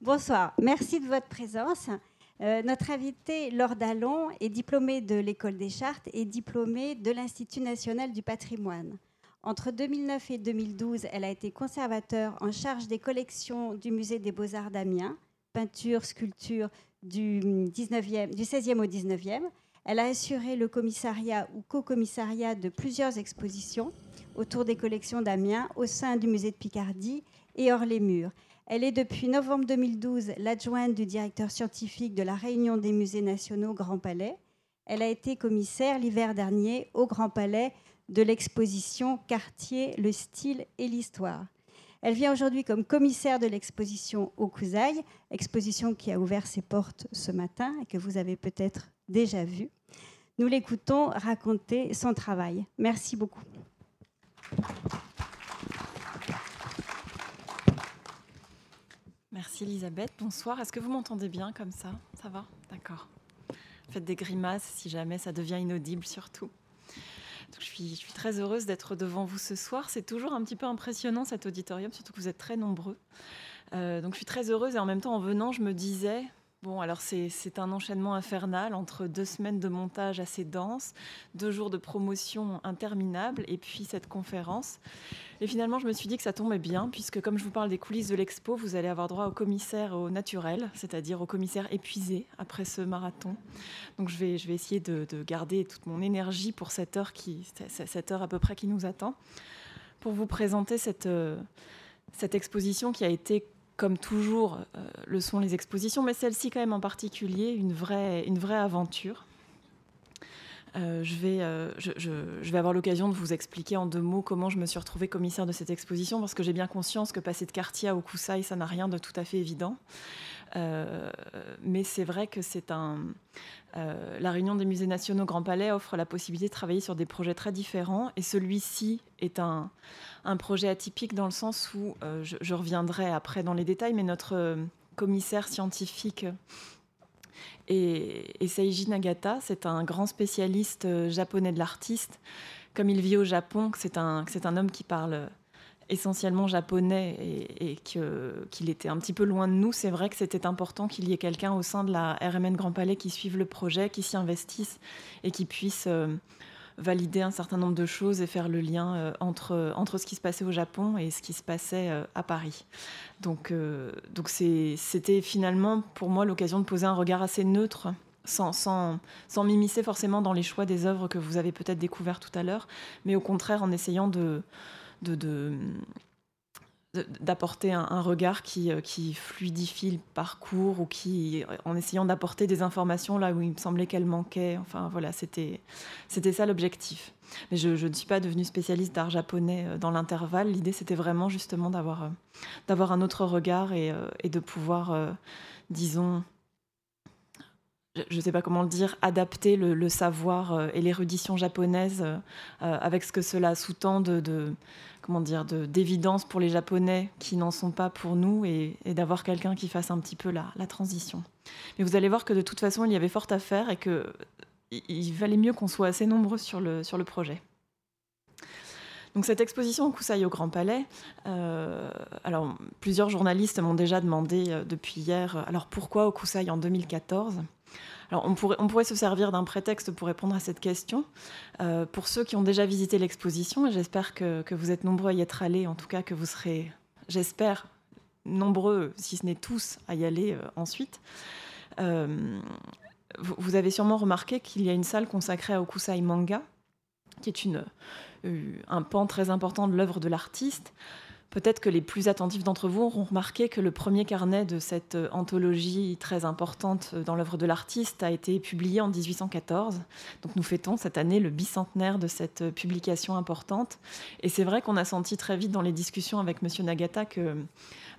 Bonsoir, merci de votre présence. Euh, notre invitée, Laure Dallon, est diplômée de l'École des Chartes et diplômée de l'Institut national du patrimoine. Entre 2009 et 2012, elle a été conservateur en charge des collections du Musée des Beaux-Arts d'Amiens, peinture, sculpture du, 19e, du 16e au 19e. Elle a assuré le commissariat ou co-commissariat de plusieurs expositions autour des collections d'Amiens au sein du musée de Picardie et hors les murs. Elle est depuis novembre 2012 l'adjointe du directeur scientifique de la Réunion des musées nationaux Grand Palais. Elle a été commissaire l'hiver dernier au Grand Palais de l'exposition Quartier, le style et l'histoire. Elle vient aujourd'hui comme commissaire de l'exposition au Cousaille, exposition qui a ouvert ses portes ce matin et que vous avez peut-être déjà vue. Nous l'écoutons raconter son travail. Merci beaucoup. Merci Elisabeth. Bonsoir. Est-ce que vous m'entendez bien comme ça? Ça va? D'accord. Faites des grimaces si jamais ça devient inaudible surtout. je, suis, très heureuse d'être devant vous ce soir. C'est toujours un petit peu impressionnant cet auditorium, surtout que vous êtes très nombreux. Euh, donc je suis très heureuse et en même temps en venant, je me disais, Bon, alors c'est un enchaînement infernal entre deux semaines de montage assez dense, deux jours de promotion interminable et puis cette conférence. Et finalement, je me suis dit que ça tombait bien, puisque comme je vous parle des coulisses de l'expo, vous allez avoir droit au commissaire au naturel, c'est-à-dire au commissaire épuisé après ce marathon. Donc je vais, je vais essayer de, garder toute mon énergie pour cette heure, qui, cette heure à peu près qui nous attend, pour vous présenter cette, euh, cette exposition qui a été comme toujours, euh, le sont les expositions, mais celle-ci quand même en particulier, une vraie, une vraie aventure. Euh, je, vais, euh, je, vais avoir l'occasion de vous expliquer en deux mots comment je me suis retrouvée commissaire de cette exposition, parce que j'ai bien conscience que passer de quartier à Okusai, ça n'a rien de tout à fait évident. Mais c'est vrai que c'est un. la réunion des musées nationaux Grand Palais offre la possibilité de travailler sur des projets très différents, et celui-ci est un, un projet atypique dans le sens où, euh, je, reviendrai après dans les détails, mais notre euh, commissaire scientifique est, Seiji Nagata. C'est un grand spécialiste euh, japonais de l'artiste. Comme il vit au Japon, c'est un, un homme qui parle essentiellement japonais et, qu'il était un petit peu loin de nous, c'est vrai que c'était important qu'il y ait quelqu'un au sein de la RMN Grand Palais qui suive le projet, qui s'y investisse et qui puisse valider un certain nombre de choses et faire le lien euh, entre, entre ce qui se passait au Japon et ce qui se passait euh, à Paris. Donc, euh, c'était finalement pour moi l'occasion de poser un regard assez neutre sans, sans, sans m'immiscer forcément dans les choix des œuvres que vous avez peut-être découvertes tout à l'heure, mais au contraire en essayant de d'apporter un, regard qui, euh, qui, fluidifie le parcours ou qui, en essayant d'apporter des informations là où il me semblait qu'elles manquaient. Enfin voilà, c'était ça l'objectif. Mais je, ne suis pas devenue spécialiste d'art japonais euh, dans l'intervalle. L'idée, c'était vraiment justement d'avoir euh, d'avoir un autre regard et, et de pouvoir, disons, je ne sais pas comment le dire, adapter le, savoir et l'érudition japonaise avec ce que cela sous-tend de, comment dire, d'évidence pour les Japonais qui n'en sont pas pour nous et, d'avoir quelqu'un qui fasse un petit peu la, transition. Mais vous allez voir que de toute façon, il y avait fort à faire et qu'il il valait mieux qu'on soit assez nombreux sur le, projet. Donc cette exposition au Kusai au Grand Palais, euh, alors plusieurs journalistes m'ont déjà demandé euh, depuis hier, alors pourquoi au Kusai en 2014 alors on pourrait, se servir d'un prétexte pour répondre à cette question. Euh, pour ceux qui ont déjà visité l'exposition, j'espère que, vous êtes nombreux à y être allés, en tout cas que vous serez, j'espère, nombreux, si ce n'est tous, à y aller euh, ensuite. Euh, vous, avez sûrement remarqué qu'il y a une salle consacrée à Okusai Manga, qui est un pan très important de l'œuvre de l'artiste. Peut-être que les plus attentifs d'entre vous auront remarqué que le premier carnet de cette euh, anthologie très importante euh, dans l'œuvre de l'artiste a été publié en 1814. Donc nous fêtons cette année le bicentenaire de cette euh, publication importante. Et c'est vrai qu'on a senti très vite dans les discussions avec Monsieur Nagata que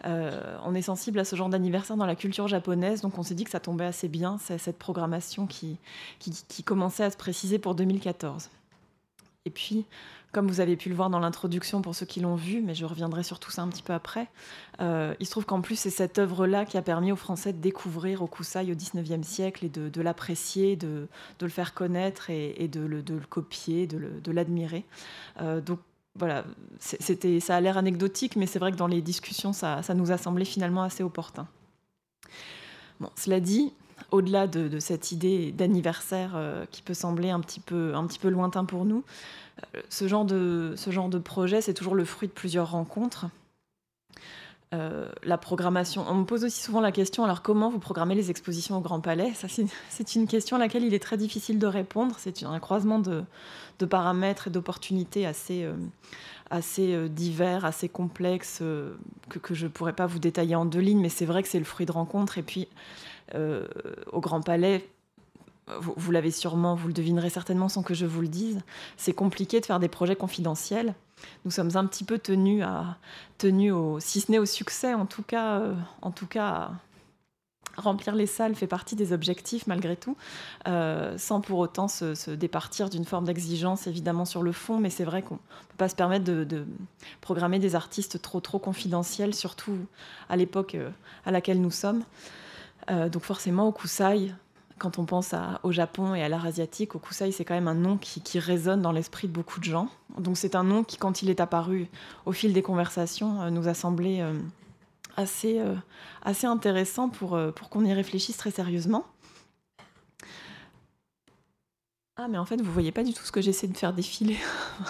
on est sensible à ce genre d'anniversaire dans la culture japonaise. Donc on s'est dit que ça tombait assez bien, cette programmation qui, qui commençait à se préciser pour 2014. Et puis, comme vous avez pu le voir dans l'introduction pour ceux qui l'ont vu, mais je reviendrai sur tout ça un petit peu après, euh, il se trouve qu'en plus, c'est cette œuvre-là qui a permis aux Français de découvrir Okusai au XIXe siècle et de, l'apprécier, de, le faire connaître et, de, le, copier, de l'admirer. Euh, donc, voilà, c'était, ça a l'air anecdotique, mais c'est vrai que dans les discussions, ça, ça nous a semblé finalement assez opportun. Bon, cela dit, au-delà de, cette idée d'anniversaire euh, qui peut sembler un petit peu, lointain pour nous, euh, ce, genre de, projet, c'est toujours le fruit de plusieurs rencontres. Euh, la programmation. On me pose aussi souvent la question alors comment vous programmez les expositions au Grand Palais? C'est une question à laquelle il est très difficile de répondre. C'est un croisement de, paramètres et d'opportunités assez, divers, assez complexes, que, que je ne pourrais pas vous détailler en deux lignes, mais c'est vrai que c'est le fruit de rencontres. Et puis, au Grand Palais, vous, l'avez sûrement, vous le devinerez certainement sans que je vous le dise, c'est compliqué de faire des projets confidentiels. Nous sommes un petit peu tenus à, tenus au, si ce n'est au succès, en tout cas, euh, en tout cas, remplir les salles fait partie des objectifs malgré tout, euh, sans pour autant se, départir d'une forme d'exigence évidemment sur le fond, mais c'est vrai qu'on ne peut pas se permettre de, programmer des artistes trop trop confidentiels, surtout à l'époque à laquelle nous sommes. Euh, donc forcément, Okusai, quand on pense au Japon et à l'art asiatique, Okusai, c'est quand même un nom qui, résonne dans l'esprit de beaucoup de gens. Donc c'est un nom qui, quand il est apparu au fil des conversations, euh, nous a semblé euh, assez, intéressant pour, qu'on y réfléchisse très sérieusement. Ah, mais en fait, vous voyez pas du tout ce que j'essaie de faire défiler.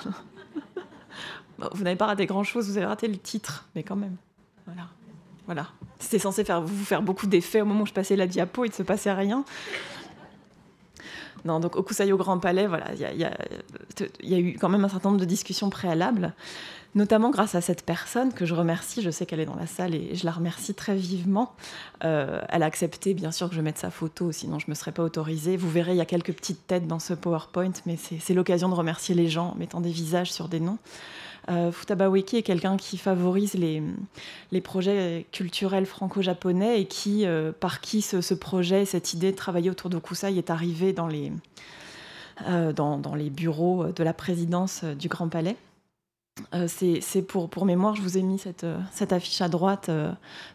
vous n'avez pas raté grand-chose, vous avez raté le titre, mais quand même. Voilà. Voilà. C'était censé faire, vous faire beaucoup d'effets au moment où je passais la diapo, il ne se passait rien. Non, donc au au Grand Palais, voilà, il y, a, eu quand même un certain nombre de discussions préalables, notamment grâce à cette personne que je remercie. Je sais qu'elle est dans la salle et je la remercie très vivement. Euh, elle a accepté, bien sûr, que je mette sa photo, sinon je ne me serais pas autorisée. Vous verrez, il y a quelques petites têtes dans ce PowerPoint, mais c'est l'occasion de remercier les gens en mettant des visages sur des noms. Euh, Futabaweki est quelqu'un qui favorise les, projets culturels franco-japonais et qui, euh, par qui ce, projet, cette idée de travailler autour d'Okusai est arrivé dans les, euh, dans, les bureaux de la présidence du Grand Palais. c'est pour, mémoire, je vous ai mis cette, affiche à droite.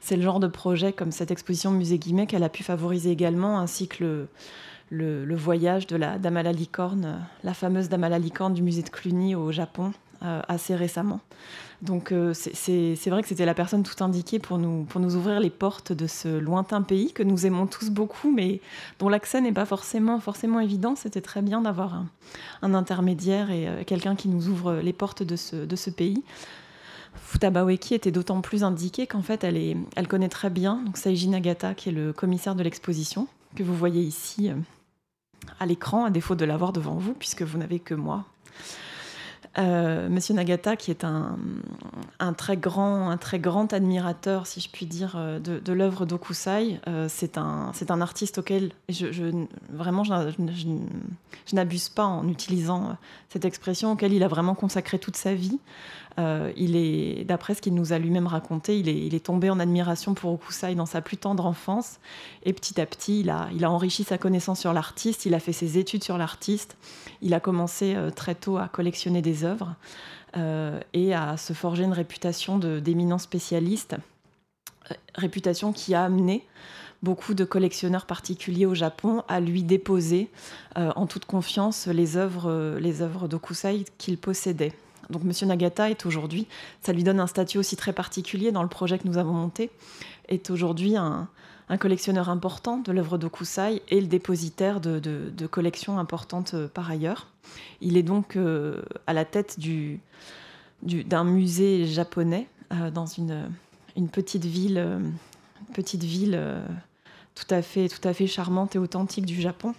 c'est le genre de projet comme cette exposition Musée Guimet qu'elle a pu favoriser également, ainsi que le, le, le, voyage de la Dame à la licorne, la fameuse Dame à la licorne du musée de Cluny au Japon, euh, assez récemment. Donc euh, c'est vrai que c'était la personne tout indiquée pour nous, pour nous ouvrir les portes de ce lointain pays que nous aimons tous beaucoup, mais dont l'accès n'est pas forcément, forcément évident. C'était très bien d'avoir un, intermédiaire et euh, quelqu'un qui nous ouvre les portes de ce, de ce pays. Futabaweki était d'autant plus indiquée qu'en fait, elle, est, elle connaît très bien donc Nagata, qui est le commissaire de l'exposition, que vous voyez ici à l'écran, à défaut de l'avoir devant vous, puisque vous n'avez que moi euh, Monsieur Nagata, qui est un, très grand, un très grand admirateur, si je puis dire, euh, de, l'œuvre d'Okusai, euh, c'est un, artiste auquel vraiment je, n'abuse pas en utilisant cette expression, auquel il a vraiment consacré toute sa vie. Il est, d'après ce qu'il nous a lui-même raconté, il est, tombé en admiration pour Okusai dans sa plus tendre enfance, et petit à petit, il a, enrichi sa connaissance sur l'artiste, il a fait ses études sur l'artiste, il a commencé très tôt à collectionner des œuvres euh, et à se forger une réputation d'éminent spécialiste, euh, réputation qui a amené beaucoup de collectionneurs particuliers au Japon à lui déposer euh, en toute confiance les œuvres, les œuvres d'Okusai qu'il possédait. Donc Monsieur Nagata est aujourd'hui, ça lui donne un statut aussi très particulier dans le projet que nous avons monté, est aujourd'hui un, collectionneur important de l'œuvre d'Okusai et le dépositaire de, collections importantes euh, par ailleurs. Il est donc euh, à la tête d'un musée japonais euh, dans une, petite ville, petite ville tout, à fait, tout à fait charmante et authentique du Japon.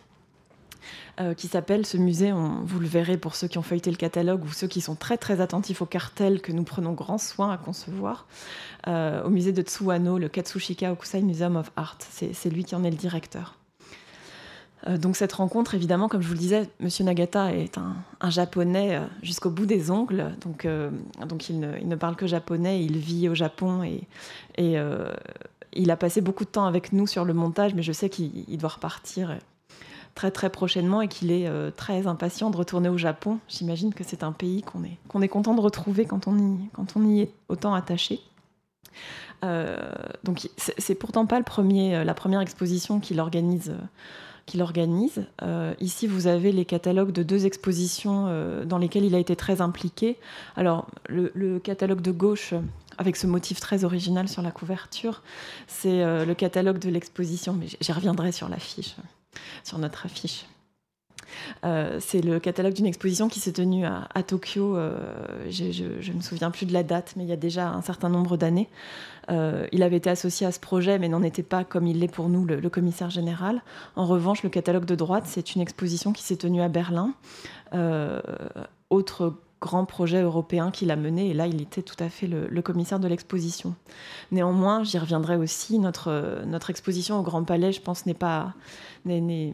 Euh, qui s'appelle ce musée, vous le verrez pour ceux qui ont feuilleté le catalogue ou ceux qui sont très très attentifs au cartel que nous prenons grand soin à concevoir, euh, au musée de Tsuwano, le Katsushika Okusai Museum of Art. C'est lui qui en est le directeur. Euh, donc cette rencontre, évidemment, comme je vous le disais, Monsieur Nagata est un, japonais jusqu'au bout des ongles, donc, il, ne, parle que japonais, il vit au Japon et il a passé beaucoup de temps avec nous sur le montage, mais je sais qu'il doit repartir très très prochainement et qu'il est euh, très impatient de retourner au Japon. J'imagine que c'est un pays qu'on est, qu'on est content de retrouver quand on y, quand on y est autant attaché. Euh, donc c'est pourtant pas le premier, euh, la première exposition qu'il organise. qu'il organise. ici, vous avez les catalogues de deux expositions dans lesquelles il a été très impliqué. Alors, le, catalogue de gauche avec ce motif très original sur la couverture. C'est le catalogue de l'exposition, mais j'y reviendrai sur l'affiche, sur notre affiche. Euh, c'est le catalogue d'une exposition qui s'est tenue à, Tokyo. Euh, je ne me souviens plus de la date, mais il y a déjà un certain nombre d'années. Euh, il avait été associé à ce projet, mais n'en était pas comme il l'est pour nous, le, commissaire général. En revanche, le catalogue de droite, c'est une exposition qui s'est tenue à Berlin. autre grand projet européen qu'il a mené, et là, il était tout à fait le, commissaire de l'exposition. Néanmoins, j'y reviendrai aussi, notre, exposition au Grand Palais, je pense, n'est pas est,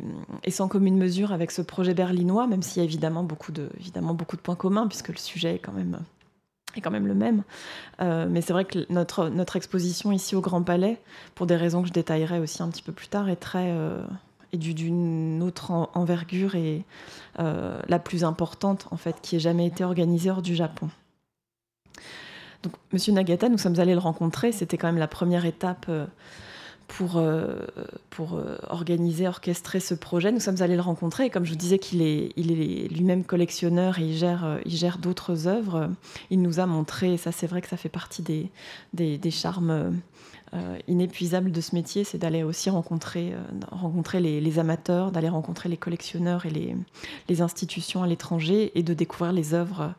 sans commune mesure avec ce projet berlinois, même s'il y a évidemment beaucoup, de, évidemment beaucoup de points communs, puisque le sujet est quand même est quand même le même. Euh, mais c'est vrai que notre, notre exposition ici au Grand Palais, pour des raisons que je détaillerai aussi un petit peu plus tard, est très, euh, et d'une autre envergure et euh, la plus importante en fait qui ait jamais été organisée hors du Japon. Donc Monsieur Nagata, nous sommes allés le rencontrer, c'était quand même la première étape euh, pour, euh, pour organiser, orchestrer ce projet. Nous sommes allés le rencontrer et comme je vous disais qu'il est, il est lui-même collectionneur et il gère, il gère d'autres œuvres, il nous a montré, et ça c'est vrai que ça fait partie des, des, des charmes inépuisable de ce métier, c'est d'aller aussi rencontrer, euh, rencontrer les, amateurs, d'aller rencontrer les collectionneurs et les, les institutions à l'étranger et de découvrir les œuvres euh,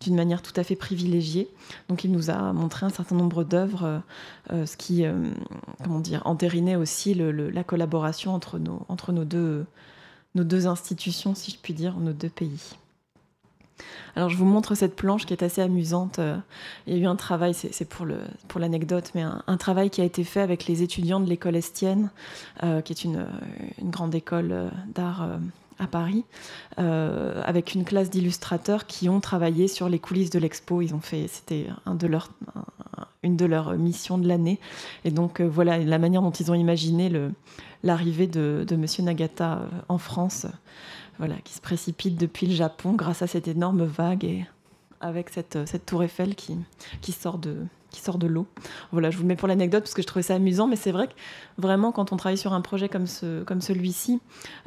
d'une manière tout à fait privilégiée. Donc il nous a montré un certain nombre d'œuvres, ce qui, comment dire, entérinait aussi la collaboration entre nos, entre nos deux, nos deux institutions, si je puis dire, nos deux pays. Alors je vous montre cette planche qui est assez amusante. Euh, il y a eu un travail, c'est pour l'anecdote, mais un, travail qui a été fait avec les étudiants de l'école Estienne, euh, qui est une, grande école euh, d'art à Paris, avec une classe d'illustrateurs qui ont travaillé sur les coulisses de l'expo. Ils ont fait, c'était une de leurs missions de l'année. Et donc voilà la manière dont ils ont imaginé l'arrivée de, de Monsieur Nagata en France voilà, qui se précipite depuis le Japon grâce à cette énorme vague et avec cette, cette tour Eiffel qui, qui sort de, qui sort de l'eau. Voilà, je vous le mets pour l'anecdote parce que je trouvais ça amusant, mais c'est vrai que vraiment, quand on travaille sur un projet comme, ce, comme celui-ci,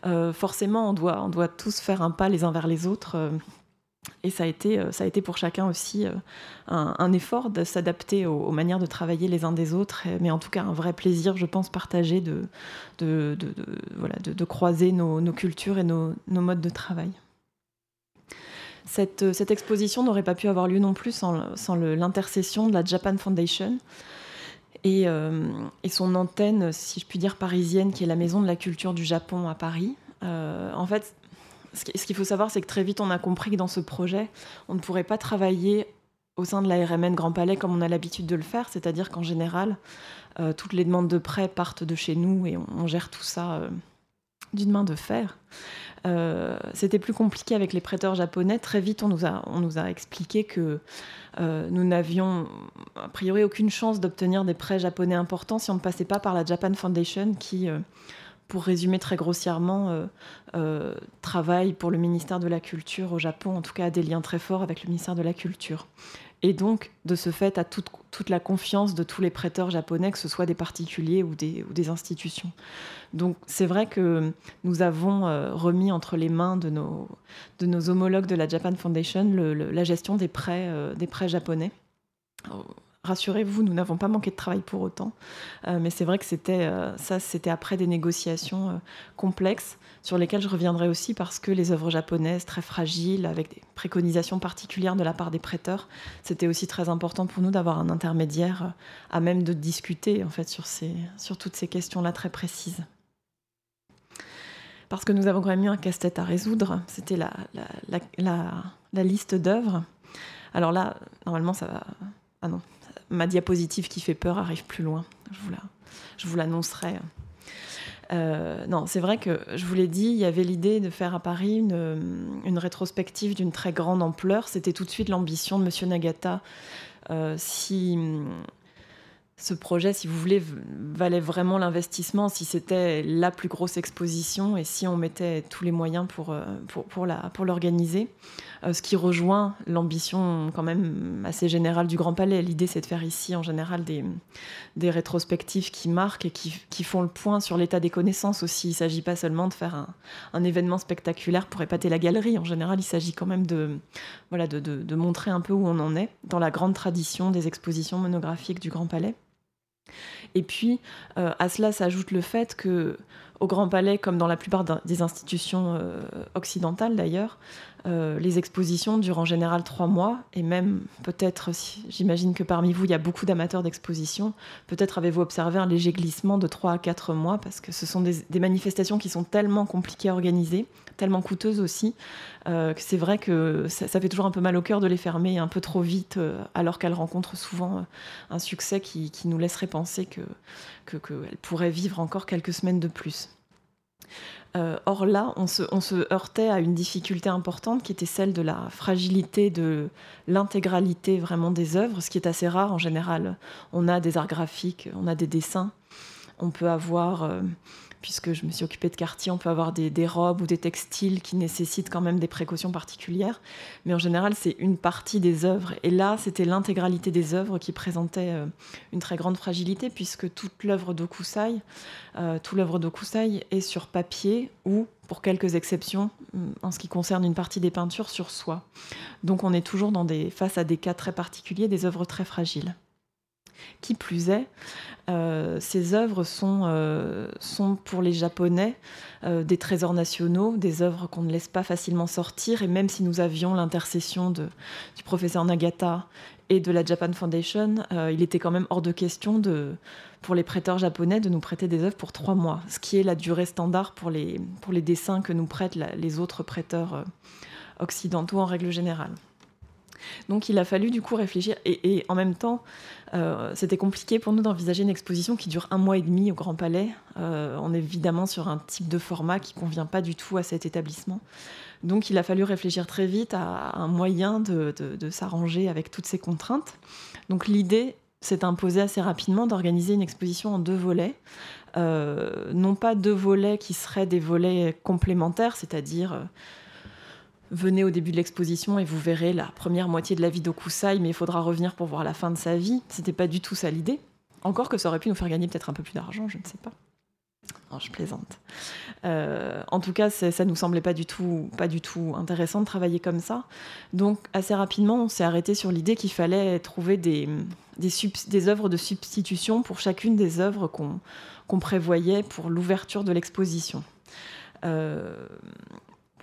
euh, forcément, on doit, on doit tous faire un pas les uns vers les autres. Euh, et ça a été, euh, ça a été pour chacun aussi euh, un, effort de s'adapter aux, manières de travailler les uns des autres, mais en tout cas un vrai plaisir, je pense, partagé de, voilà, de, croiser nos, cultures et nos, modes de travail. Cette, exposition n'aurait pas pu avoir lieu non plus sans, l'intercession de la Japan Foundation. Et, euh, et, son antenne, si je puis dire, parisienne, qui est la Maison de la Culture du Japon à Paris. en fait, ce qu'il faut savoir, c'est que très vite, on a compris que dans ce projet, on ne pourrait pas travailler au sein de la RMN Grand Palais comme on a l'habitude de le faire, c'est-à-dire qu'en général, euh, toutes les demandes de prêt partent de chez nous et on, gère tout ça euh, d'une main de fer. Euh, c'était plus compliqué avec les prêteurs japonais. Très vite, on nous a, on nous a expliqué que nous n'avions a priori aucune chance d'obtenir des prêts japonais importants si on ne passait pas par la Japan Foundation qui pour résumer très grossièrement, euh, euh, travaille pour le ministère de la Culture au Japon, en tout cas a des liens très forts avec le ministère de la Culture. Et donc, de ce fait, a toute, toute la confiance de tous les prêteurs japonais, que ce soit des particuliers ou des, ou des institutions. Donc, c'est vrai que nous avons euh, remis entre les mains de nos, de nos homologues de la Japan Foundation la gestion des prêts, des prêts japonais rassurez-vous, nous n'avons pas manqué de travail pour autant. Euh, mais c'est vrai que c'était euh, ça, c'était après des négociations euh, complexes sur lesquelles je reviendrai aussi parce que les œuvres japonaises très fragiles, avec des préconisations particulières de la part des prêteurs, c'était aussi très important pour nous d'avoir un intermédiaire à même de discuter en fait sur, toutes ces questions-là très précises. Parce que nous avons quand même eu un casse-tête à résoudre, c'était la, la, la, la liste d'œuvres. Alors là, normalement, ça va. Ah non, ma diapositive qui fait peur arrive plus loin. Je vous l'annoncerai. Euh, non, c'est vrai que je vous l'ai dit, il y avait l'idée de faire à Paris une, rétrospective d'une très grande ampleur. C'était tout de suite l'ambition de Monsieur Nagata. Euh, si, ce projet, si vous voulez, valait vraiment l'investissement si c'était la plus grosse exposition et si on mettait tous les moyens pour, euh, pour, l'organiser. Euh, ce qui rejoint l'ambition quand même assez générale du Grand Palais. L'idée, c'est de faire ici, en général, des, des rétrospectives qui marquent et qui, font le point sur l'état des connaissances aussi. Il ne s'agit pas seulement de faire un, événement spectaculaire pour épater la galerie. En général, il s'agit quand même de, voilà, de montrer un peu où on en est dans la grande tradition des expositions monographiques du Grand Palais. Et puis, euh, à cela s'ajoute le fait que, au Grand Palais, comme dans la plupart des institutions euh, occidentales d'ailleurs, euh, les expositions durent en général trois mois, et même peut-être, j'imagine que parmi vous, il y a beaucoup d'amateurs d'exposition, peut-être avez-vous observé un léger glissement de trois à quatre mois, parce que ce sont des, manifestations qui sont tellement compliquées à organiser, tellement coûteuses aussi, euh, que c'est vrai que ça, fait toujours un peu mal au cœur de les fermer un peu trop vite, euh, alors qu'elles rencontrent souvent un succès qui, nous laisserait penser qu'elles que, que pourraient vivre encore quelques semaines de plus. Euh, or là, on se, heurtait à une difficulté importante qui était celle de la fragilité de l'intégralité vraiment des œuvres, ce qui est assez rare en général. On a des arts graphiques, on a des dessins, on peut avoir euh, puisque je me suis occupée de quartier, on peut avoir des, robes ou des textiles qui nécessitent quand même des précautions particulières. Mais en général, c'est une partie des œuvres. Et là, c'était l'intégralité des œuvres qui présentait euh, une très grande fragilité, puisque toute l'œuvre d'Okusai, euh, l'œuvre d'Okusai est sur papier ou, pour quelques exceptions, en ce qui concerne une partie des peintures, sur soie. Donc on est toujours face à des cas très particuliers, des œuvres très fragiles. Qui plus est, euh, ces œuvres sont, euh, sont pour les Japonais euh, des trésors nationaux, des œuvres qu'on ne laisse pas facilement sortir. Et même si nous avions l'intercession du professeur Nagata et de la Japan Foundation, il était quand même hors de question pour les prêteurs japonais de nous prêter des œuvres pour trois mois, ce qui est la durée standard pour les dessins que nous prêtent les autres prêteurs occidentaux en règle générale. Donc il a fallu du coup réfléchir et, en même temps, euh, c'était compliqué pour nous d'envisager une exposition qui dure un mois et demi au Grand Palais. Euh, on est évidemment sur un type de format qui convient pas du tout à cet établissement. Donc il a fallu réfléchir très vite à un moyen de, s'arranger avec toutes ces contraintes. Donc l'idée s'est imposée assez rapidement d'organiser une exposition en deux volets. Euh, non pas deux volets qui seraient des volets complémentaires, c'est-à-dire venez au début de l'exposition et vous verrez la première moitié de la vie d'Okusai, mais il faudra revenir pour voir la fin de sa vie. C'était pas du tout ça l'idée. Encore que ça aurait pu nous faire gagner peut-être un peu plus d'argent, je ne sais pas. Non, je plaisante. Euh, en tout cas, ça nous semblait pas du tout, pas du tout intéressant de travailler comme ça. Donc, assez rapidement, on s'est arrêté sur l'idée qu'il fallait trouver des, œuvres de substitution pour chacune des œuvres qu'on prévoyait pour l'ouverture de l'exposition. Euh,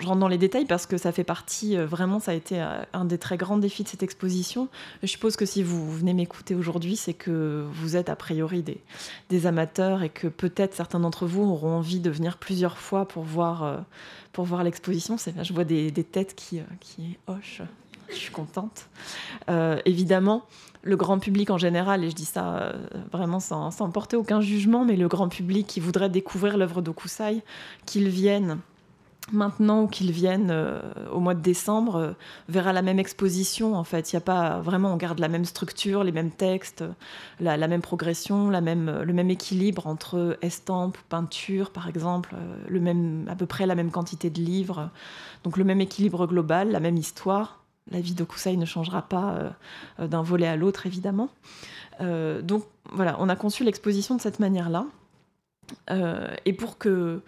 je rentre dans les détails parce que ça fait partie, euh, vraiment, ça a été euh, un des très grands défis de cette exposition. Je suppose que si vous venez m'écouter aujourd'hui, c'est que vous êtes a priori des, amateurs et que peut-être certains d'entre vous auront envie de venir plusieurs fois pour voir, euh, pour voir l'exposition. Je vois des, des têtes qui, qui hochent. Je suis contente. évidemment, le grand public en général, et je dis ça vraiment sans, sans, porter aucun jugement, mais le grand public qui voudrait découvrir l'œuvre d'Okusai, qu'il vienne maintenant qu'ils viennent euh, au mois de décembre, euh, verra la même exposition. En fait, il y a pas vraiment, on garde la même structure, les mêmes textes, la, même progression, le même équilibre entre estampes, peinture, par exemple, euh, le même, à peu près la même quantité de livres. Donc le même équilibre global, la même histoire. La vie de Kusai ne changera pas d'un volet à l'autre, évidemment. donc voilà, on a conçu l'exposition de cette manière-là. et pour que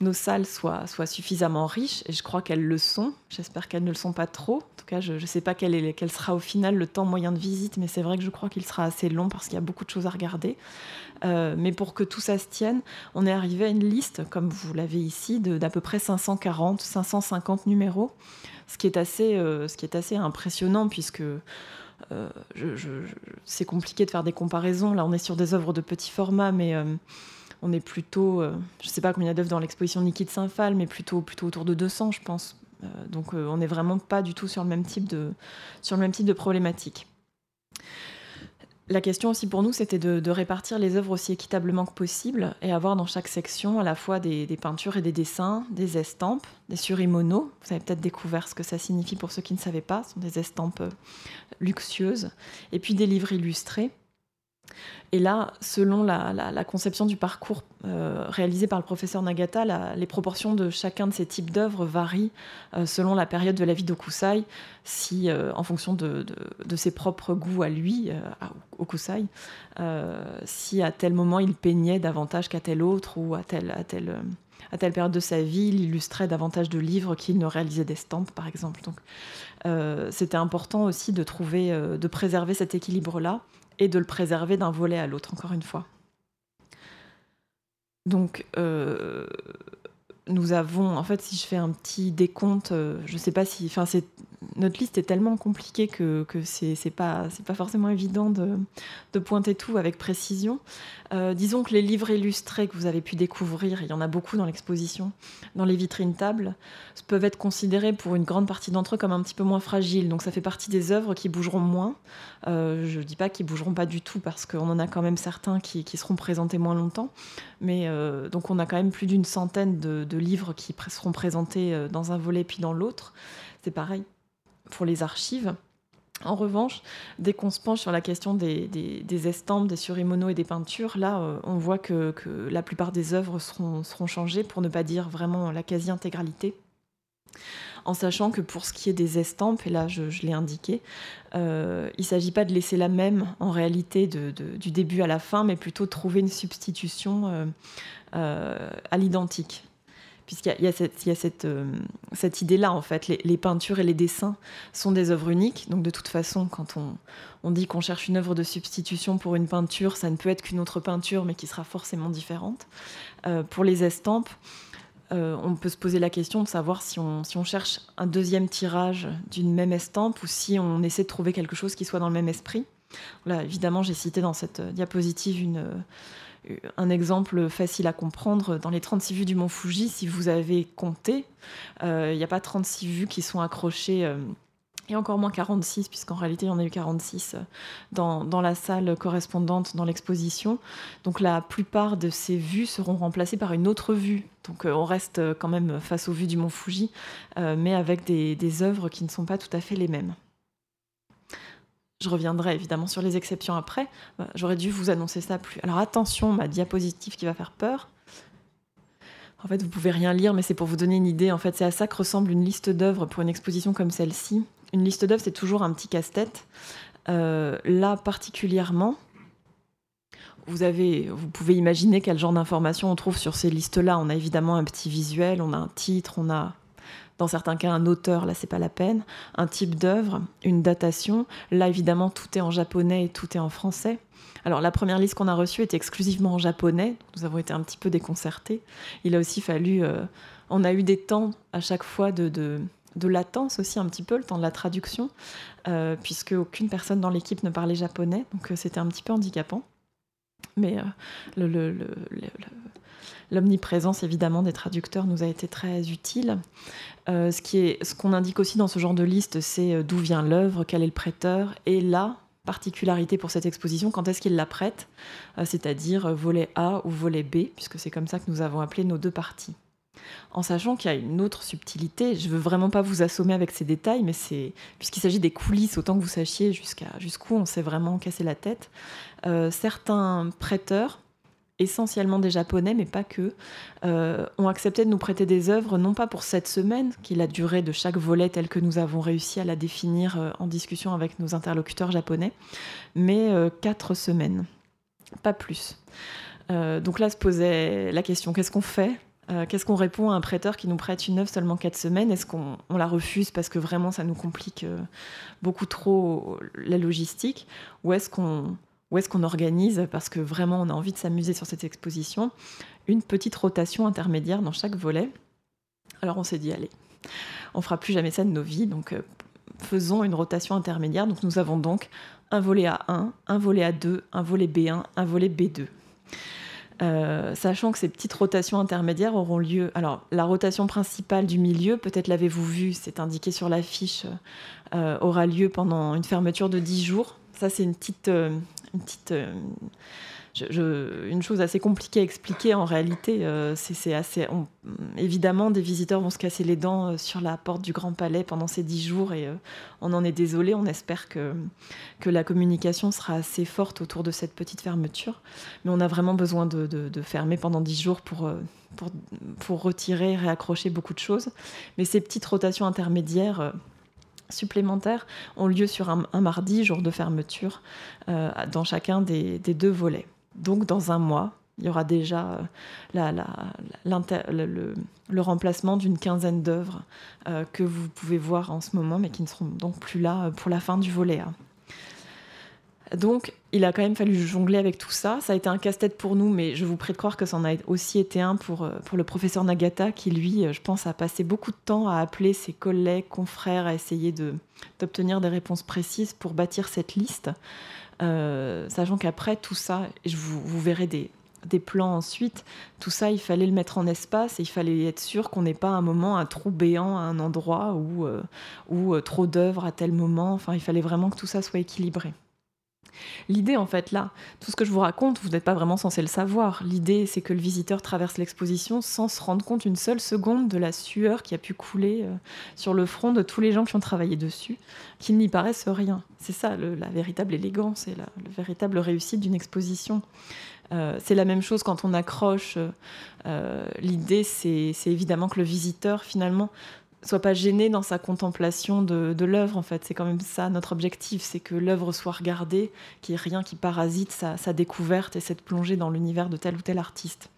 nos salles soient, suffisamment riches, et je crois qu'elles le sont. J'espère qu'elles ne le sont pas trop. En tout cas, je ne sais pas quel, sera au final le temps moyen de visite, mais c'est vrai que je crois qu'il sera assez long parce qu'il y a beaucoup de choses à regarder. Euh, mais pour que tout ça se tienne, on est arrivé à une liste, comme vous l'avez ici, d'à peu près 540, 550 numéros, ce qui est assez, euh, ce qui est assez impressionnant puisque euh, c'est compliqué de faire des comparaisons. Là, on est sur des œuvres de petit format, mais on est plutôt, euh, je ne sais pas combien il y a d'œuvres dans l'exposition Niki de Saint-Phal, mais plutôt, autour de 200, je pense. Euh, donc euh, on n'est vraiment pas du tout sur le même type de, problématique. La question aussi pour nous, c'était de, répartir les œuvres aussi équitablement que possible et avoir dans chaque section à la fois des, peintures et des dessins, des estampes, des surimono. Vous avez peut-être découvert ce que ça signifie pour ceux qui ne savaient pas. Ce sont des estampes luxueuses. Et puis des livres illustrés Et là, selon la, conception du parcours euh, réalisé par le professeur Nagata, les proportions de chacun de ces types d'œuvres varient euh, selon la période de la vie d'Okusai, si, euh, en fonction de, ses propres goûts à lui, à Okusai, si à tel moment il peignait davantage qu'à tel autre, ou à telle, période de sa vie, il illustrait davantage de livres qu'il ne réalisait d'estampes, par exemple. Donc, c'était important aussi de trouver, de préserver cet équilibre-là et de le préserver d'un volet à l'autre, encore une fois. Donc, euh, nous avons, en fait, si je fais un petit décompte, euh, je ne sais pas si, notre liste est tellement compliquée que, que c'est pas, forcément évident de, pointer tout avec précision. Euh, disons que les livres illustrés que vous avez pu découvrir, il y en a beaucoup dans l'exposition, dans les vitrines tables, peuvent être considérés pour une grande partie d'entre eux comme un petit peu moins fragiles. Donc ça fait partie des œuvres qui bougeront moins. Euh, je ne dis pas qu'ils bougeront pas du tout parce qu'on en a quand même certains qui, qui, seront présentés moins longtemps. Mais euh, donc on a quand même plus d'une centaine de, de livres qui seront présentés dans un volet puis dans l'autre. C'est pareil pour les archives. En revanche, dès qu'on se penche sur la question des, estampes, des surimonos et des peintures, là, euh, on voit que, la plupart des œuvres seront, changées, pour ne pas dire vraiment la quasi-intégralité. En sachant que pour ce qui est des estampes, et là je, l'ai indiqué, euh, il ne s'agit pas de laisser la même en réalité du début à la fin, mais plutôt de trouver une substitution euh, à l'identique puisqu'il y a, cette, euh, cette, idée-là, en fait. Les, peintures et les dessins sont des œuvres uniques. Donc, de toute façon, quand on, dit qu'on cherche une œuvre de substitution pour une peinture, ça ne peut être qu'une autre peinture, mais qui sera forcément différente. Euh, pour les estampes, euh, on peut se poser la question de savoir si on, si on cherche un deuxième tirage d'une même estampe ou si on essaie de trouver quelque chose qui soit dans le même esprit. Là, évidemment, j'ai cité dans cette diapositive une un exemple facile à comprendre, dans les 36 vues du mont Fuji, si vous avez compté, euh, il n'y a pas 36 vues qui sont accrochées, euh, et encore moins 46, puisqu'en réalité il y en a eu 46 euh, dans, dans la salle correspondante dans l'exposition. Donc la plupart de ces vues seront remplacées par une autre vue. Donc on reste quand même face aux vues du mont Fuji, mais avec des œuvres qui ne sont pas tout à fait les mêmes. Je reviendrai évidemment sur les exceptions après. Bah, j'aurais dû vous annoncer ça plus. Alors attention, ma diapositive qui va faire peur. En fait, vous pouvez rien lire, mais c'est pour vous donner une idée. En fait, c'est à ça que ressemble une liste d'œuvres pour une exposition comme celle-ci. Une liste d'œuvres, c'est toujours un petit casse-tête. Euh, là, particulièrement, vous, avez, vous pouvez imaginer quel genre d'informations on trouve sur ces listes-là. On a évidemment un petit visuel, on a un titre, on a dans certains cas un auteur, là c'est pas la peine, un type d'œuvre, une datation. Là évidemment tout est en japonais et tout est en français. Alors la première liste qu'on a reçue était exclusivement en japonais, nous avons été un petit peu déconcertés. Il a aussi fallu, euh, on a eu des temps à chaque fois de, de, latence aussi un petit peu, le temps de la traduction, euh, puisque aucune personne dans l'équipe ne parlait japonais, donc euh, c'était un petit peu handicapant. Mais le, L'omniprésence évidemment des traducteurs nous a été très utile. Euh, ce qu'on indique aussi dans ce genre de liste, c'est euh, d'où vient l'œuvre, quel est le prêteur, et la particularité pour cette exposition, quand est-ce qu'il la prête, euh, c'est-à-dire volet A ou volet B, puisque c'est comme ça que nous avons appelé nos deux parties. En sachant qu'il y a une autre subtilité, je veux vraiment pas vous assommer avec ces détails, mais c'est puisqu'il s'agit des coulisses, autant que vous sachiez jusqu'à jusqu'où on s'est vraiment cassé la tête. certains prêteurs essentiellement des Japonais, mais pas que, euh, ont accepté de nous prêter des œuvres, non pas pour cette semaine, qui est la durée de chaque volet tel que nous avons réussi à la définir euh, en discussion avec nos interlocuteurs japonais, mais euh, quatre semaines, pas plus. donc là se posait la question, qu'est-ce qu'on fait? Qu'est-ce qu'on répond à un prêteur qui nous prête une œuvre seulement quatre semaines? Est-ce qu'on la refuse parce que vraiment ça nous complique beaucoup trop la logistique? Ou est-ce qu'on où est-ce qu'on organise, parce que vraiment on a envie de s'amuser sur cette exposition, une petite rotation intermédiaire dans chaque volet. Alors on s'est dit, allez, on fera plus jamais ça de nos vies, donc euh, faisons une rotation intermédiaire. Donc nous avons donc un volet A1, un volet A2, un volet B1, un volet B2. Euh, sachant que ces petites rotations intermédiaires auront lieu. Alors, la rotation principale du milieu, peut-être l'avez-vous vu, c'est indiqué sur l'affiche, euh, aura lieu pendant une fermeture de 10 jours. Ça, c'est une petite, une petite, une chose assez compliquée à expliquer en réalité. Euh, c'est assez. évidemment, des visiteurs vont se casser les dents euh, sur la porte du Grand Palais pendant ces dix jours et euh, on en est désolé. On espère que, que la communication sera assez forte autour de cette petite fermeture. Mais on a vraiment besoin de, fermer pendant dix jours pour, pour, pour, retirer, réaccrocher beaucoup de choses. Mais ces petites rotations intermédiaires supplémentaires ont lieu sur un, mardi, jour de fermeture, dans chacun des deux volets. Donc dans un mois, il y aura déjà euh, le, remplacement d'une quinzaine d'œuvres euh, que vous pouvez voir en ce moment, mais qui ne seront donc plus là euh, pour la fin du volet Donc, il a quand même fallu jongler avec tout ça. Ça a été un casse-tête pour nous, mais je vous prie de croire que ça en a aussi été un pour le professeur Nagata, qui lui, je pense, a passé beaucoup de temps à appeler ses collègues, confrères, à essayer d'obtenir des réponses précises pour bâtir cette liste. Euh, sachant qu'après tout ça, je vous, vous verrez des, plans ensuite, tout ça, il fallait le mettre en espace et il fallait être sûr qu'on n'ait pas un moment un trou béant à un endroit ou, euh, euh, trop d'œuvres à tel moment. Enfin, il fallait vraiment que tout ça soit équilibré. L'idée, en fait, là, tout ce que je vous raconte, vous n'êtes pas vraiment censé le savoir. L'idée, c'est que le visiteur traverse l'exposition sans se rendre compte une seule seconde de la sueur qui a pu couler euh, sur le front de tous les gens qui ont travaillé dessus, qu'il n'y paraisse rien. C'est ça, la véritable élégance et la, véritable réussite d'une exposition. Euh, c'est la même chose quand on accroche. Euh, l'idée, c'est évidemment que le visiteur, finalement, soit pas gêné dans sa contemplation de, l'œuvre en fait. C'est quand même ça notre objectif c'est que l'œuvre soit regardée qu'il n'y ait rien qui parasite sa, sa, découverte et cette plongée dans l'univers de tel ou tel artiste.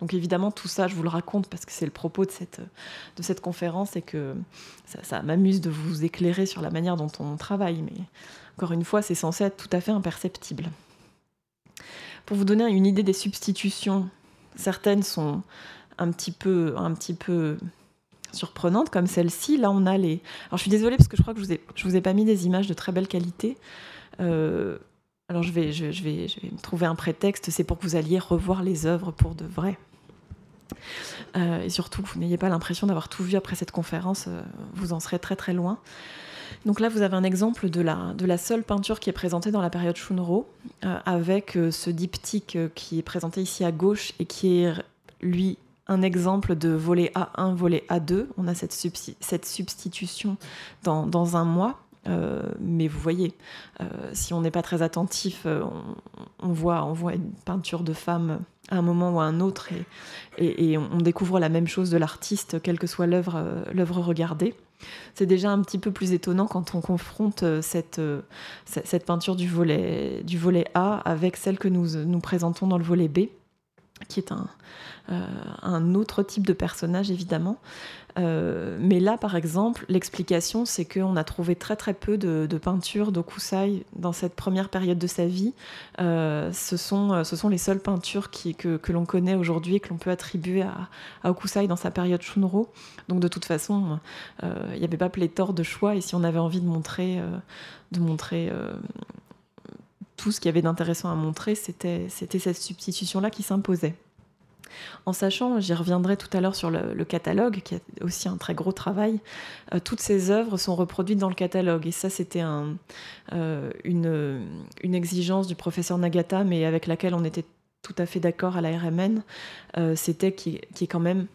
Donc évidemment tout ça je vous le raconte parce que c'est le propos de cette, de cette conférence et que ça, ça m'amuse de vous éclairer sur la manière dont on travaille. Mais encore une fois c'est censé être tout à fait imperceptible. Pour vous donner une idée des substitutions certaines sont un petit peu un petit peu surprenantes comme celle-ci. Là, on a les. Alors, je suis désolée parce que je crois que je vous ai, je vous ai pas mis des images de très belle qualité. Euh, alors, je vais, je, vais, je vais me trouver un prétexte. C'est pour que vous alliez revoir les œuvres pour de vrai. Euh, et surtout que vous n'ayez pas l'impression d'avoir tout vu après cette conférence. Euh, vous en serez très très loin. Donc là, vous avez un exemple de la, de la seule peinture qui est présentée dans la période Shunro, avec ce diptyque qui est présenté ici à gauche et qui est, lui, un exemple de volet A1, volet A2. On a cette, substitution dans, un mois. Euh, mais vous voyez, euh, si on n'est pas très attentif, euh, on, voit, une peinture de femme à un moment ou à un autre et, on découvre la même chose de l'artiste, quelle que soit l'œuvre regardée. C'est déjà un petit peu plus étonnant quand on confronte cette, peinture du volet, A avec celle que nous présentons dans le volet B qui est un, euh, un autre type de personnage évidemment. Euh, mais là, par exemple, l'explication, c'est qu'on a trouvé très très peu de, de peintures d'Okusai dans cette première période de sa vie. Euh, ce, sont, ce sont les seules peintures qui, que, que l'on connaît aujourd'hui et que l'on peut attribuer à, à, Okusai dans sa période Shunro. Donc de toute façon, il n'y avait pas pléthore de choix. Et si on avait envie de montrer, de montrer tout ce qu'il y avait d'intéressant à montrer, c'était cette substitution-là qui s'imposait. En sachant, j'y reviendrai tout à l'heure sur le, catalogue, qui est aussi un très gros travail, euh, toutes ces œuvres sont reproduites dans le catalogue. Et ça, c'était euh, une, exigence du professeur Nagata, mais avec laquelle on était tout à fait d'accord à la RMN. Euh, c'était qui, qui est quand même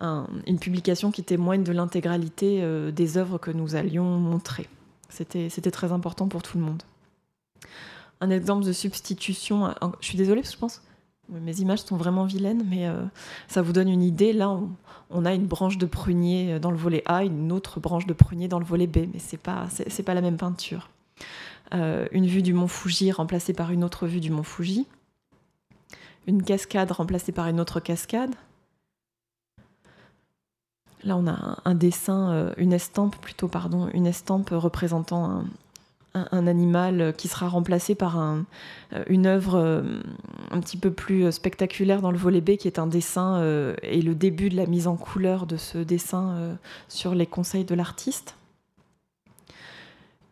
un, une publication qui témoigne de l'intégralité des œuvres que nous allions montrer. C'était très important pour tout le monde. Un exemple de substitution, je suis désolée parce que je pense mes images sont vraiment vilaines, mais euh, ça vous donne une idée. Là, on, a une branche de prunier euh, dans le volet A, une autre branche de prunier dans le volet B, mais c'est pas pas la même peinture. Euh, une vue du mont Fuji remplacée par une autre vue du mont Fuji. Une cascade remplacée par une autre cascade. Là, on a un, dessin, une estampe plutôt, pardon, une estampe représentant un, un, animal qui sera remplacé par euh, une œuvre euh, un petit peu plus spectaculaire dans le volet B, qui est un dessin euh, et le début de la mise en couleur de ce dessin sur les conseils de l'artiste.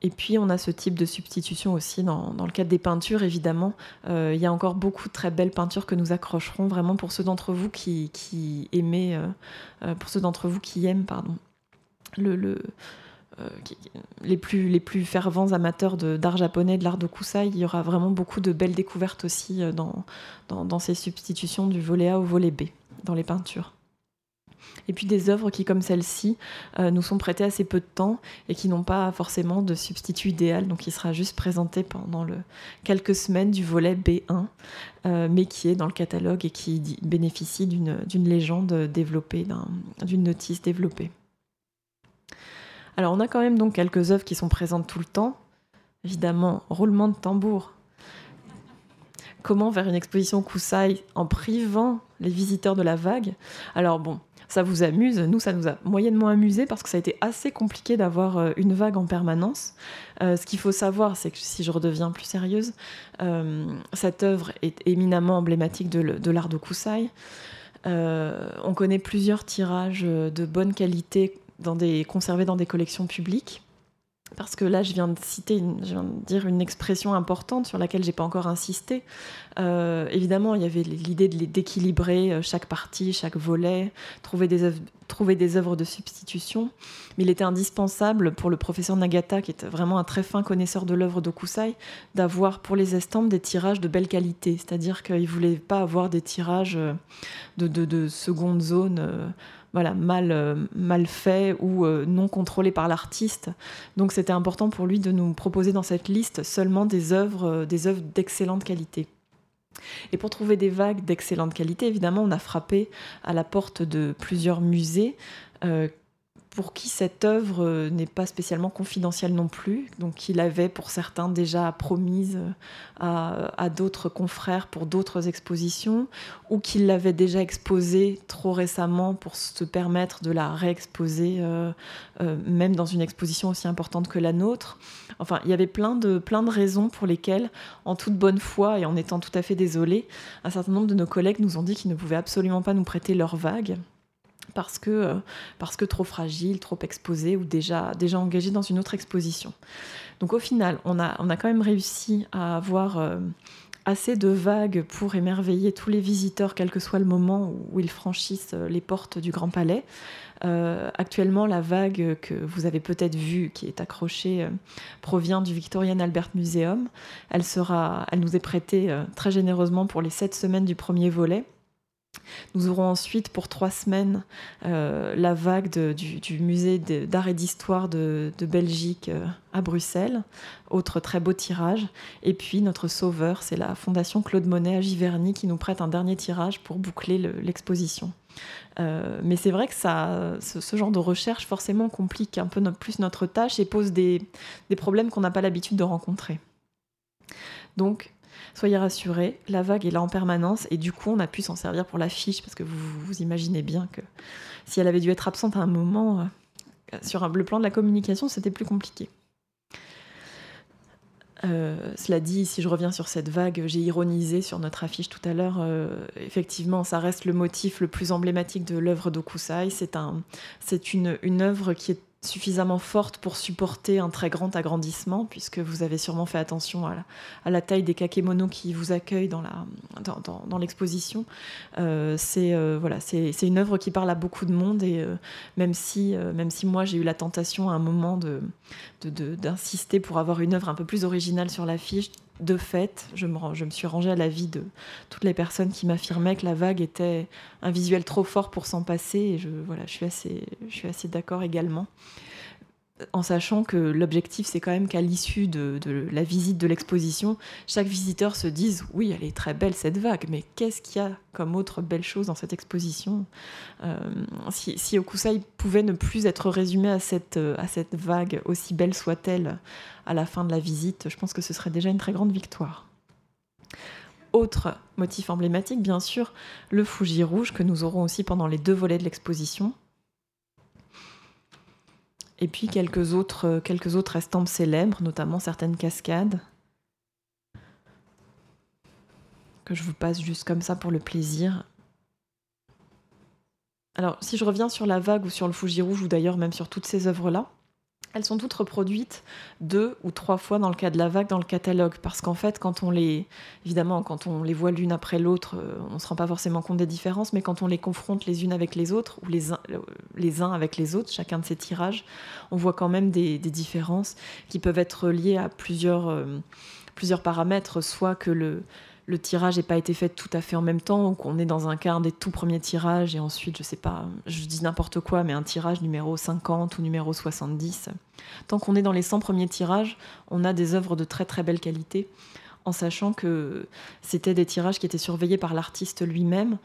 Et puis on a ce type de substitution aussi dans, le cadre des peintures, évidemment. il y a encore beaucoup de très belles peintures que nous accrocherons vraiment pour ceux d'entre vous qui, qui pour ceux d'entre vous qui aiment, pardon, le, les, plus, les plus fervents amateurs d'art japonais, de l'art d'okusai, il y aura vraiment beaucoup de belles découvertes aussi dans, dans, ces substitutions du volet A au volet B dans les peintures et puis des œuvres qui, comme celle-ci, euh, nous sont prêtées assez peu de temps et qui n'ont pas forcément de substitut idéal, donc il sera juste présenté pendant quelques semaines du volet B1, euh, mais qui est dans le catalogue et qui bénéficie d'une légende développée, d'une notice développée. Alors on a quand même donc quelques œuvres qui sont présentes tout le temps. Évidemment, roulement de tambour. Comment faire une exposition Kusai en privant les visiteurs de la vague? Alors bon, ça vous amuse. Nous, ça nous a moyennement amusé parce que ça a été assez compliqué d'avoir euh, une vague en permanence. Euh, ce qu'il faut savoir, c'est que si je redeviens plus sérieuse, euh, cette œuvre est éminemment emblématique de, l'art de Kusai. on connaît plusieurs tirages de bonne qualité dans des, conservés dans des collections publiques parce que là, je viens de citer, je viens de dire une expression importante sur laquelle j'ai pas encore insisté. Euh, évidemment, il y avait l'idée d'équilibrer euh, chaque partie, chaque volet, trouver des, œuvres, trouver des œuvres de substitution. Mais il était indispensable pour le professeur Nagata, qui est vraiment un très fin connaisseur de l'œuvre d'Okusai, d'avoir pour les estampes des tirages de belle qualité. C'est-à-dire qu'il voulait pas avoir des tirages euh, de, de seconde zone voilà, mal, euh, mal fait ou euh, non contrôlé par l'artiste. Donc c'était important pour lui de nous proposer dans cette liste seulement des œuvres, euh, des œuvres d'excellente qualité. Et pour trouver des vagues d'excellente qualité, évidemment, on a frappé à la porte de plusieurs musées pour qui cette œuvre euh, n'est pas spécialement confidentielle non plus, donc qu'il avait pour certains déjà promise euh, à, d'autres confrères pour d'autres expositions, ou qu'il l'avait déjà exposée trop récemment pour se permettre de la réexposer, euh, même dans une exposition aussi importante que la nôtre. Enfin, il y avait plein de, plein de raisons pour lesquelles, en toute bonne foi et en étant tout à fait désolé, un certain nombre de nos collègues nous ont dit qu'ils ne pouvaient absolument pas nous prêter leur vague parce que, euh, parce que trop fragile, trop exposé ou déjà, déjà engagé dans une autre exposition. Donc au final, on a, on a quand même réussi à avoir euh, assez de vagues pour émerveiller tous les visiteurs, quel que soit le moment où ils franchissent euh, les portes du Grand Palais. actuellement, la vague que vous avez peut-être vue, qui est accrochée, provient du Victorian Albert Museum. Elle, sera, elle nous est prêtée très généreusement pour les sept semaines du premier volet. Nous aurons ensuite pour trois semaines euh, la vague du, musée d'art et d'histoire de, Belgique euh, à Bruxelles, autre très beau tirage. Et puis notre sauveur, c'est la Fondation Claude Monet à Giverny qui nous prête un dernier tirage pour boucler l'exposition. Euh, mais c'est vrai que ça, ce, genre de recherche forcément complique un peu plus notre tâche et pose des problèmes qu'on n'a pas l'habitude de rencontrer. Donc soyez rassurés, la vague est là en permanence et du coup on a pu s'en servir pour l'affiche parce que vous, imaginez bien que si elle avait dû être absente à un moment, euh, sur le plan de la communication, c'était plus compliqué. Euh, cela dit, si je reviens sur cette vague, j'ai ironisé sur notre affiche tout à l'heure. Euh, effectivement, ça reste le motif le plus emblématique de l'œuvre d'Okusai. C'est un, une, une œuvre qui est suffisamment forte pour supporter un très grand agrandissement, puisque vous avez sûrement fait attention à la, taille des kakémonos qui vous accueillent dans, l'exposition. Euh, c'est euh, voilà, une œuvre qui parle à beaucoup de monde, et euh, même, si, même si moi j'ai eu la tentation à un moment d'insister de, de, pour avoir une œuvre un peu plus originale sur l'affiche, de fait, je me, suis rangée à l'avis de toutes les personnes qui m'affirmaient que la vague était un visuel trop fort pour s'en passer. Et je, voilà, je suis assez, je suis assez d'accord également en sachant que l'objectif, c'est quand même qu'à l'issue de, la visite de l'exposition, chaque visiteur se dise oui, elle est très belle cette vague, mais qu'est-ce qu'il y a comme autre belle chose dans cette exposition? Euh, Si, Okusai pouvait ne plus être résumé à cette, à cette vague, aussi belle soit-elle, à la fin de la visite, je pense que ce serait déjà une très grande victoire. Autre motif emblématique, bien sûr, le Fuji rouge que nous aurons aussi pendant les deux volets de l'exposition et puis quelques autres, quelques autres estampes célèbres, notamment certaines cascades, que je vous passe juste comme ça pour le plaisir. Alors, si je reviens sur la vague ou sur le Fuji rouge, ou d'ailleurs même sur toutes ces œuvres-là, elles sont toutes reproduites deux ou trois fois dans le cas de la vague dans le catalogue. Parce qu'en fait, quand on les. Voit l'une après l'autre, euh, on ne se rend pas forcément compte des différences, mais quand on les confronte les unes avec les autres, ou les, uns, uns avec les autres, chacun de ces tirages, on voit quand même des, différences qui peuvent être liées à plusieurs, euh, plusieurs paramètres. Soit que le le tirage n'ait pas été fait tout à fait en même temps, ou qu'on est dans un cas des tout premiers tirages, et ensuite, je sais pas, je dis n'importe quoi, mais un tirage numéro 50 ou numéro 70. Tant qu'on est dans les 100 premiers tirages, on a des œuvres de très très belle qualité en sachant que c'était des tirages qui étaient surveillés par l'artiste lui-même.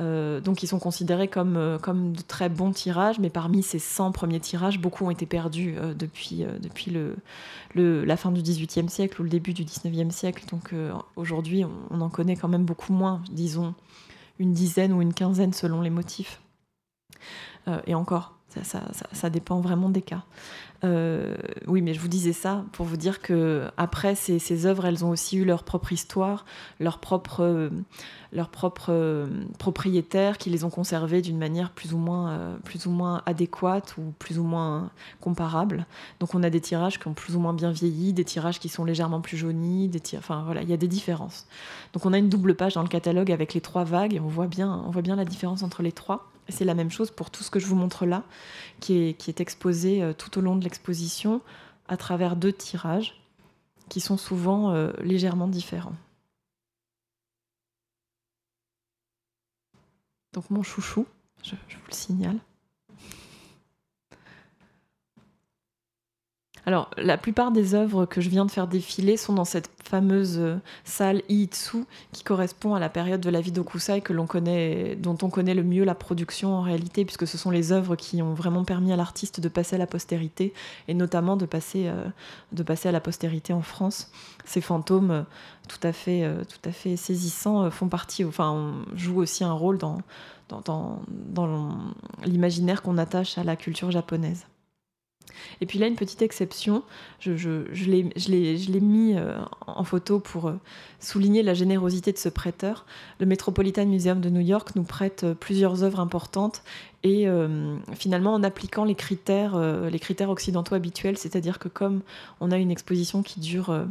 Euh, donc ils sont considérés comme, euh, comme de très bons tirages, mais parmi ces 100 premiers tirages, beaucoup ont été perdus euh, depuis, le, la fin du XVIIIe siècle ou le début du XIXe siècle. Donc aujourd'hui, on, en connaît quand même beaucoup moins, disons une dizaine ou une quinzaine selon les motifs. et encore, ça, ça, dépend vraiment des cas. Euh, oui, mais je vous disais ça pour vous dire que après ces, œuvres, elles ont aussi eu leur propre histoire, leur propre, leur propre euh, propriétaires qui les ont conservées d'une manière plus ou moins, euh, plus ou moins adéquate ou plus ou moins comparable. Donc on a des tirages qui ont plus ou moins bien vieilli, des tirages qui sont légèrement plus jaunis, des enfin voilà, il y a des différences. Donc on a une double page dans le catalogue avec les trois vagues et on voit bien, on voit bien la différence entre les trois. C'est la même chose pour tout ce que je vous montre là, qui est, exposé euh, tout au long de l'exposition à travers deux tirages qui sont souvent euh, légèrement différents. Donc mon chouchou, je vous le signale. Alors, la plupart des œuvres que je viens de faire défiler sont dans cette fameuse euh, salle Iitsu qui correspond à la période de la vie d'Okusai que l'on connaît, dont on connaît le mieux la production en réalité, puisque ce sont les œuvres qui ont vraiment permis à l'artiste de passer à la postérité et notamment de passer, euh, à la postérité en France. Ces fantômes euh, tout à fait, saisissants font partie, enfin, jouent aussi un rôle dans l'imaginaire qu'on attache à la culture japonaise. Et puis là, une petite exception, je, je, je l'ai mis euh, en photo pour euh, souligner la générosité de ce prêteur. Le Metropolitan Museum de New York nous prête euh, plusieurs œuvres importantes et finalement en appliquant les critères, les critères occidentaux habituels, c'est-à-dire que comme on a une exposition qui dure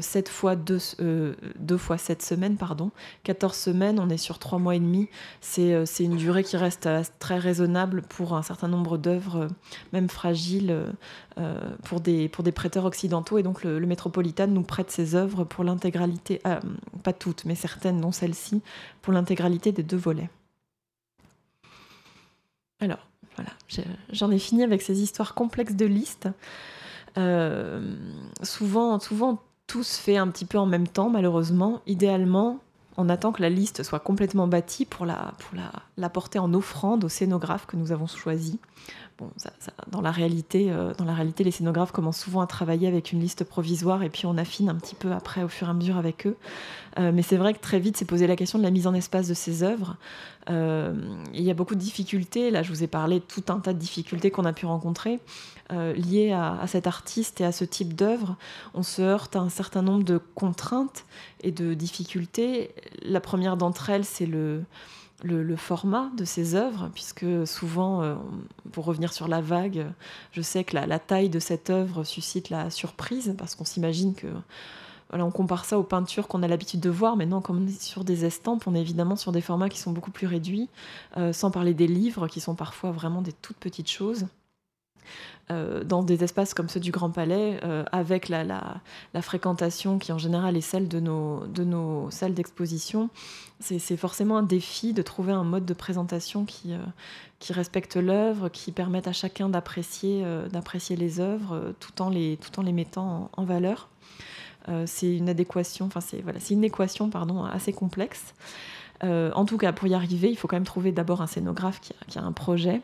7 euh, fois 2, euh, fois 7 semaines, pardon. 14 semaines, on est sur 3 mois et demi. Euh, c'est une durée qui reste très raisonnable pour un certain nombre d'œuvres, même fragiles, pour, des, pour des prêteurs occidentaux. Et donc le, Métropolitain nous prête ses œuvres pour l'intégralité, pas toutes, mais certaines, dont celle-ci, pour l'intégralité des deux volets. Alors, voilà, j'en ai, fini avec ces histoires complexes de listes. souvent, souvent, tout se fait un petit peu en même temps, malheureusement. Idéalement, on attend que la liste soit complètement bâtie pour la, porter en offrande au scénographe que nous avons choisi. Bon, dans, la réalité, euh, dans la réalité, les scénographes commencent souvent à travailler avec une liste provisoire et puis on affine un petit peu après au fur et à mesure avec eux. Euh, mais c'est vrai que très vite, c'est posé la question de la mise en espace de ces œuvres. Euh, il y a beaucoup de difficultés. Là, je vous ai parlé de tout un tas de difficultés qu'on a pu rencontrer liées à, cet artiste et à ce type d'œuvre. On se heurte à un certain nombre de contraintes et de difficultés. La première d'entre elles, c'est le format de ces œuvres, puisque souvent, euh, pour revenir sur la vague, je sais que la, taille de cette œuvre suscite la surprise, parce qu'on s'imagine que... Voilà, on compare ça aux peintures qu'on a l'habitude de voir, mais non, comme on est sur des estampes, on est évidemment sur des formats qui sont beaucoup plus réduits, euh, sans parler des livres, qui sont parfois vraiment des toutes petites choses. Euh, dans des espaces comme ceux du Grand Palais, euh, avec la, fréquentation qui en général est celle de nos, salles d'exposition, c'est forcément un défi de trouver un mode de présentation qui, euh, respecte l'œuvre, qui permette à chacun d'apprécier les œuvres tout en les, mettant en, valeur. c'est une adéquation, enfin c'est une équation assez complexe. en tout cas, pour y arriver, il faut quand même trouver d'abord un scénographe qui a, un projet.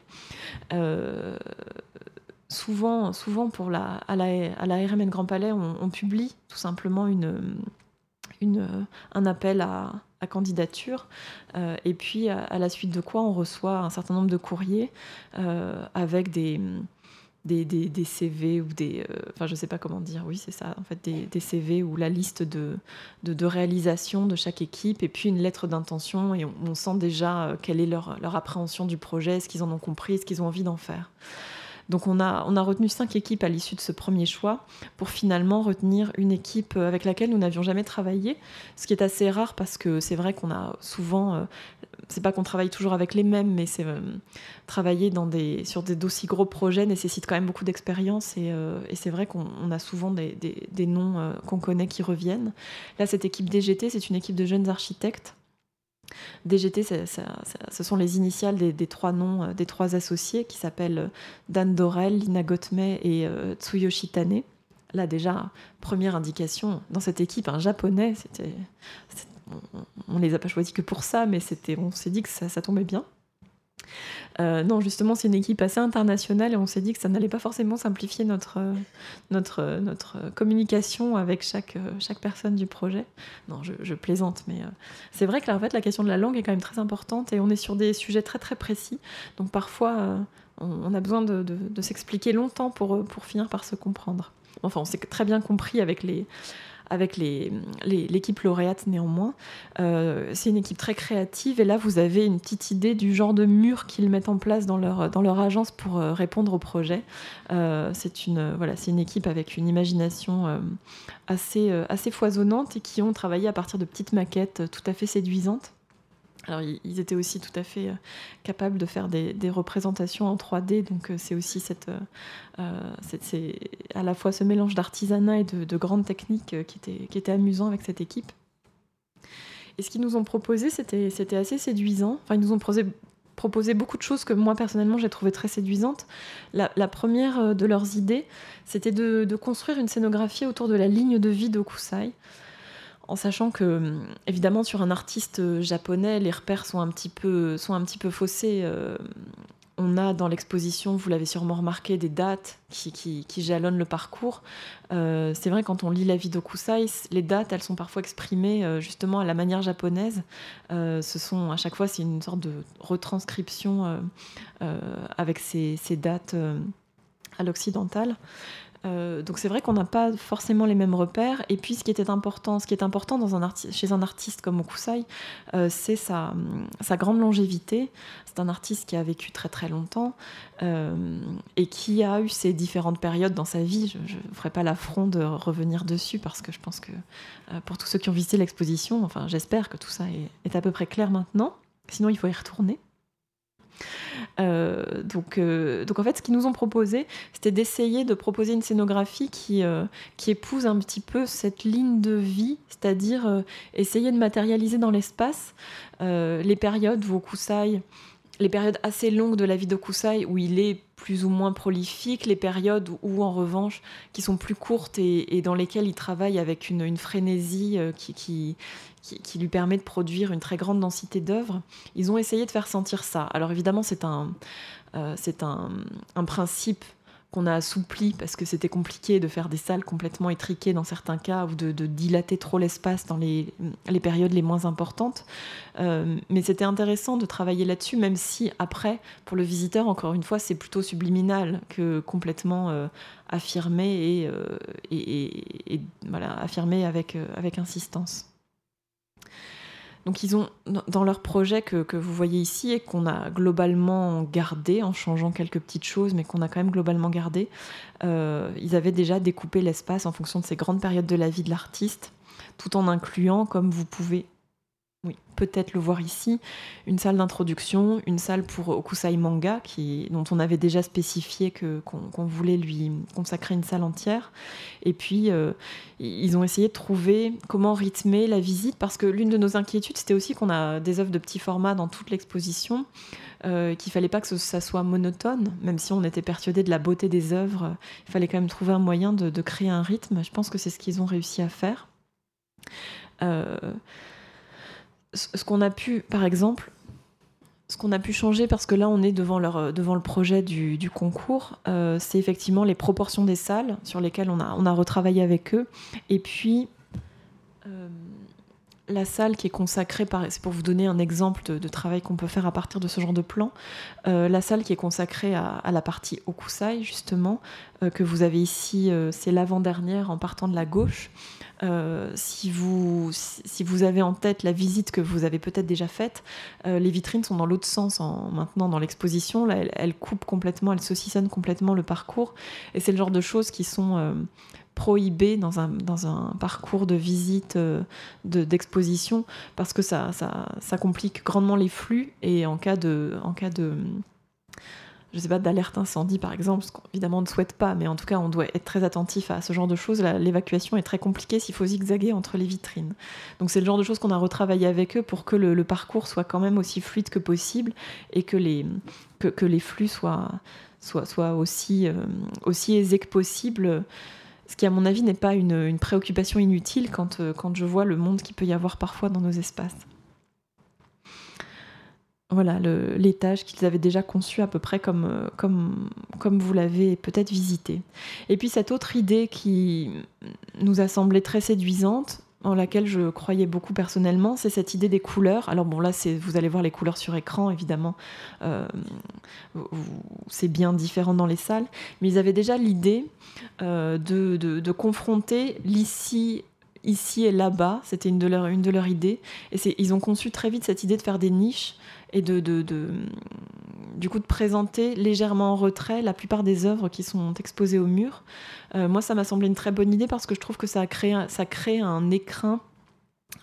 Souvent, souvent pour la, à, la, à la RMN Grand Palais, on, publie tout simplement une, une, un appel à, à candidature, euh, et puis à, la suite de quoi on reçoit un certain nombre de courriers euh, avec des, des, des, CV ou des... Euh, enfin, je sais pas comment dire, oui, c'est ça, en fait, des, des, CV ou la liste de, de, de réalisations de chaque équipe, et puis une lettre d'intention, et on, on, sent déjà quelle est leur, leur appréhension du projet, ce qu'ils en ont compris, ce qu'ils ont envie d'en faire. Donc on a, on a retenu cinq équipes à l'issue de ce premier choix pour finalement retenir une équipe avec laquelle nous n'avions jamais travaillé, ce qui est assez rare parce que c'est vrai qu'on a souvent, euh, c'est pas qu'on travaille toujours avec les mêmes, mais c'est euh, travailler sur des d'aussi gros projets nécessite quand même beaucoup d'expérience et, euh, et c'est vrai qu'on a souvent des, des, des noms qu'on connaît qui reviennent. Là, cette équipe DGT, c'est une équipe de jeunes architectes DGT, ce sont les initiales des, trois noms euh, des trois associés qui s'appellent euh, Dan Dorel, Lina Gotmei et euh, Tsuyoshi Tane. Là déjà, première indication, dans cette équipe, un japonais, c'était, on, ne les a pas choisis que pour ça, mais c'était, on s'est dit que ça tombait bien. Euh, non, justement, c'est une équipe assez internationale et on s'est dit que ça n'allait pas forcément simplifier notre, notre, notre communication avec chaque, chaque personne du projet. Non, je, plaisante, mais euh, c'est vrai que en fait, la question de la langue est quand même très importante et on est sur des sujets très très précis. Donc parfois, euh, on, a besoin de, de s'expliquer longtemps pour, pour finir par se comprendre. Enfin, on s'est très bien compris avec les, avec l'équipe lauréate néanmoins. Euh, c'est une équipe très créative et là vous avez une petite idée du genre de mur qu'ils mettent en place dans leur, agence pour euh, répondre au projet. Euh, c'est une, équipe avec une imagination assez foisonnante et qui ont travaillé à partir de petites maquettes tout à fait séduisantes. Alors, ils étaient aussi tout à fait euh, capables de faire des, représentations en 3D, donc euh, c'est aussi cette, euh, à la fois ce mélange d'artisanat et de, grandes techniques qui était, amusant avec cette équipe. Et ce qu'ils nous ont proposé, c'était assez séduisant. Enfin, ils nous ont proposé, beaucoup de choses que moi personnellement j'ai trouvé très séduisantes. La, première de leurs idées, c'était de, de, construire une scénographie autour de la ligne de vie d'Okusai en sachant que évidemment sur un artiste euh, japonais les repères sont un petit peu sont faussés euh, on a dans l'exposition, vous l'avez sûrement remarqué, des dates qui, jalonnent le parcours. Euh, c'est vrai, quand on lit la vie d'Okusai, les dates, elles sont parfois exprimées justement à la manière japonaise. ce sont, à chaque fois, c'est une sorte de retranscription avec ces, ces dates à l'occidental. Euh, donc c'est vrai qu'on n'a pas forcément les mêmes repères. Et puis ce qui était important, ce qui est important chez un artiste comme Okusai, euh, c'est sa, grande longévité. C'est un artiste qui a vécu très très longtemps euh, et qui a eu ses différentes périodes dans sa vie. Je ne ferai pas l'affront de revenir dessus parce que je pense que pour tous ceux qui ont visité l'exposition, enfin j'espère que tout ça est à peu près clair maintenant. Sinon il faut y retourner. Euh, donc, euh, donc en fait, ce qu'ils nous ont proposé, c'était d'essayer de proposer une scénographie qui, euh, épouse un petit peu cette ligne de vie, c'est-à-dire essayer de matérialiser dans l'espace les périodes où Okusai, les périodes assez longues de la vie d'Okusai où il est plus ou moins prolifique, les périodes où, en revanche, qui sont plus courtes et, dans lesquelles il travaille avec une, frénésie qui, qui, lui permet de produire une très grande densité d'œuvres. Ils ont essayé de faire sentir ça. Alors évidemment, c'est un, euh, un, principe qu'on a assoupli parce que c'était compliqué de faire des salles complètement étriquées dans certains cas ou de, dilater trop l'espace dans les, périodes les moins importantes. Euh, mais c'était intéressant de travailler là-dessus, même si après, pour le visiteur, encore une fois, c'est plutôt subliminal que complètement euh, affirmé et, et, et, voilà, affirmé avec, avec insistance. Donc ils ont, dans leur projet que, vous voyez ici et qu'on a globalement gardé en changeant quelques petites choses, mais qu'on a quand même globalement gardé, euh, ils avaient déjà découpé l'espace en fonction de ces grandes périodes de la vie de l'artiste, tout en incluant, comme vous pouvez oui, peut-être le voir ici, une salle d'introduction, une salle pour Okusai Manga, dont on avait déjà spécifié qu'on voulait lui consacrer une salle entière. Et puis, euh, ils ont essayé de trouver comment rythmer la visite, parce que l'une de nos inquiétudes, c'était aussi qu'on a des œuvres de petit format dans toute l'exposition, euh, qu'il fallait pas que ça soit monotone, même si on était persuadé de la beauté des œuvres, il fallait quand même trouver un moyen de, de créer un rythme. Je pense que c'est ce qu'ils ont réussi à faire. Euh, ce qu'on a pu, par exemple, ce qu'on a pu changer, parce que là on est devant, euh, le projet du, concours, euh, c'est effectivement les proportions des salles sur lesquelles on a, retravaillé avec eux. Et puis, euh, la salle qui est consacrée, c'est pour vous donner un exemple de, travail qu'on peut faire à partir de ce genre de plan, la salle qui est consacrée à, la partie Okusai, justement, que vous avez ici, c'est l'avant-dernière en partant de la gauche. Si, vous, si vous avez en tête la visite que vous avez peut-être déjà faite, les vitrines sont dans l'autre sens en, maintenant dans l'exposition. Là, elles, coupent complètement, elles saucissonnent complètement le parcours. Et c'est le genre de choses qui sont prohibé dans un, dans un parcours de visite, euh, d'exposition, parce que ça, ça, ça, complique grandement les flux. Et en cas de, en cas de je sais pas, d'alerte incendie par exemple, ce qu'évidemment on ne souhaite pas, mais en tout cas on doit être très attentif à ce genre de choses. L'évacuation est très compliquée s'il faut zigzaguer entre les vitrines. Donc c'est le genre de choses qu'on a retravaillé avec eux pour que le, parcours soit quand même aussi fluide que possible et que les, que, que les flux soient, soient, soient aussi, euh, aussi aisés que possible ce qui, à mon avis, n'est pas une, préoccupation inutile quand, euh, quand je vois le monde qu'il peut y avoir parfois dans nos espaces. Voilà, l'étage qu'ils avaient déjà conçu à peu près comme, euh, comme, comme vous l'avez peut-être visité. Et puis cette autre idée qui nous a semblé très séduisante, en laquelle je croyais beaucoup personnellement, c'est cette idée des couleurs. Alors bon, là, vous allez voir les couleurs sur écran, évidemment, euh, c'est bien différent dans les salles, mais ils avaient déjà l'idée euh, de, confronter l'ici ici et là-bas, c'était une, de leurs une de leurs idées, et ils ont conçu très vite cette idée de faire des niches et de, de, du coup de présenter légèrement en retrait la plupart des œuvres qui sont exposées au mur. Euh, moi, ça m'a semblé une très bonne idée parce que je trouve que ça, a créé, ça crée un écrin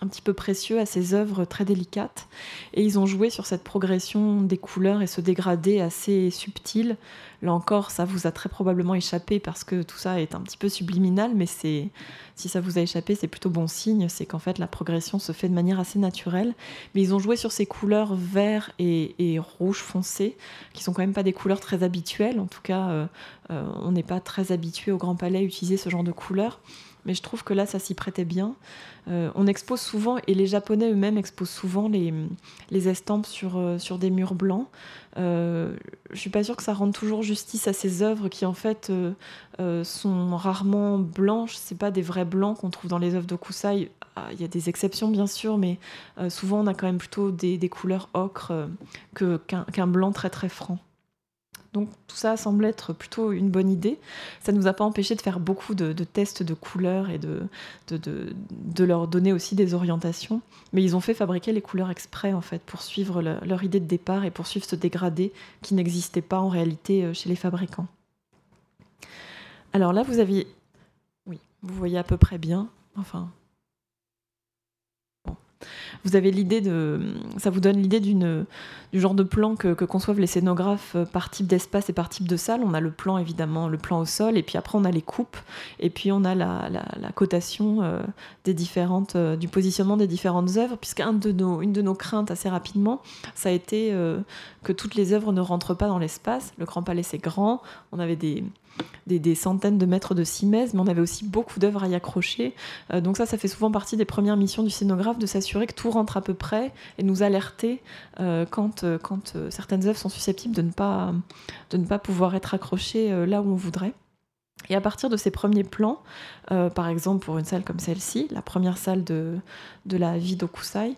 un petit peu précieux à ces œuvres très délicates. Et ils ont joué sur cette progression des couleurs et ce dégradé assez subtil Là encore, ça vous a très probablement échappé parce que tout ça est un petit peu subliminal, mais c'est si ça vous a échappé, c'est plutôt bon signe. C'est qu'en fait, la progression se fait de manière assez naturelle. Mais ils ont joué sur ces couleurs vert et, rouge foncé, qui sont quand même pas des couleurs très habituelles. En tout cas, euh, euh, on n'est pas très habitué au Grand Palais à utiliser ce genre de couleurs mais je trouve que là, ça s'y prêtait bien. Euh, on expose souvent, et les Japonais eux-mêmes exposent souvent les, les estampes sur, euh, sur des murs blancs. Euh, je suis pas sûre que ça rende toujours justice à ces œuvres qui, en fait, euh, sont rarement blanches. C'est pas des vrais blancs qu'on trouve dans les œuvres d'Okusai. Ah, il y a des exceptions, bien sûr, mais souvent, on a quand même plutôt des, des couleurs ocre qu'un blanc très très franc. Donc tout ça semble être plutôt une bonne idée. Ça ne nous a pas empêché de faire beaucoup de, tests de couleurs et de, leur donner aussi des orientations. Mais ils ont fait fabriquer les couleurs exprès en fait pour suivre leur idée de départ et pour suivre ce dégradé qui n'existait pas en réalité euh, chez les fabricants. Alors là, vous aviez... Oui, vous voyez à peu près bien. Enfin, vous avez l'idée de, ça vous donne l'idée du genre de plan que, conçoivent les scénographes euh, par type d'espace et par type de salle. On a le plan évidemment, le plan au sol, et puis après on a les coupes, et puis on a la, cotation euh, des différentes, euh, du positionnement des différentes œuvres, puisqu'une de nos, une de nos craintes assez rapidement, ça a été que toutes les œuvres ne rentrent pas dans l'espace. Le Grand Palais c'est grand, on avait des des, centaines de mètres de simèse, mais on avait aussi beaucoup d'œuvres à y accrocher. Euh, donc ça, ça fait souvent partie des premières missions du scénographe, de s'assurer que tout rentre à peu près et nous alerter euh, quand, euh, certaines œuvres sont susceptibles de ne pas, de ne pas pouvoir être accrochées là où on voudrait. Et à partir de ces premiers plans, par exemple pour une salle comme celle-ci, la première salle de la vie d'Okusai,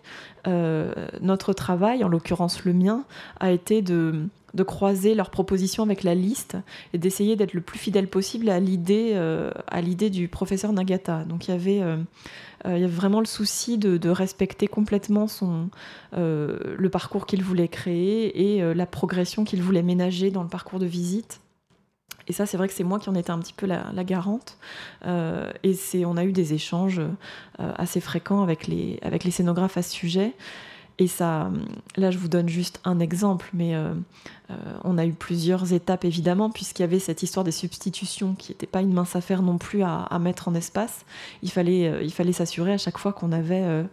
notre travail, en l'occurrence le mien, a été de de croiser leurs propositions avec la liste et d'essayer d'être le plus fidèle possible à l'idée euh, à l'idée du professeur Nagata. Donc il y avait euh, euh, vraiment le souci de, respecter complètement son, le parcours qu'il voulait créer et la progression qu'il voulait ménager dans le parcours de visite. Et ça, c'est vrai que c'est moi qui en étais un petit peu la, la garante. et c'est, on a eu des échanges assez fréquents avec les, avec les scénographes à ce sujet. Et ça, là, je vous donne juste un exemple, mais euh, euh, on a eu plusieurs étapes évidemment, puisqu'il y avait cette histoire des substitutions qui n'était pas une mince affaire non plus à, mettre en espace. Il fallait, euh, il fallait s'assurer à chaque fois qu'on avait,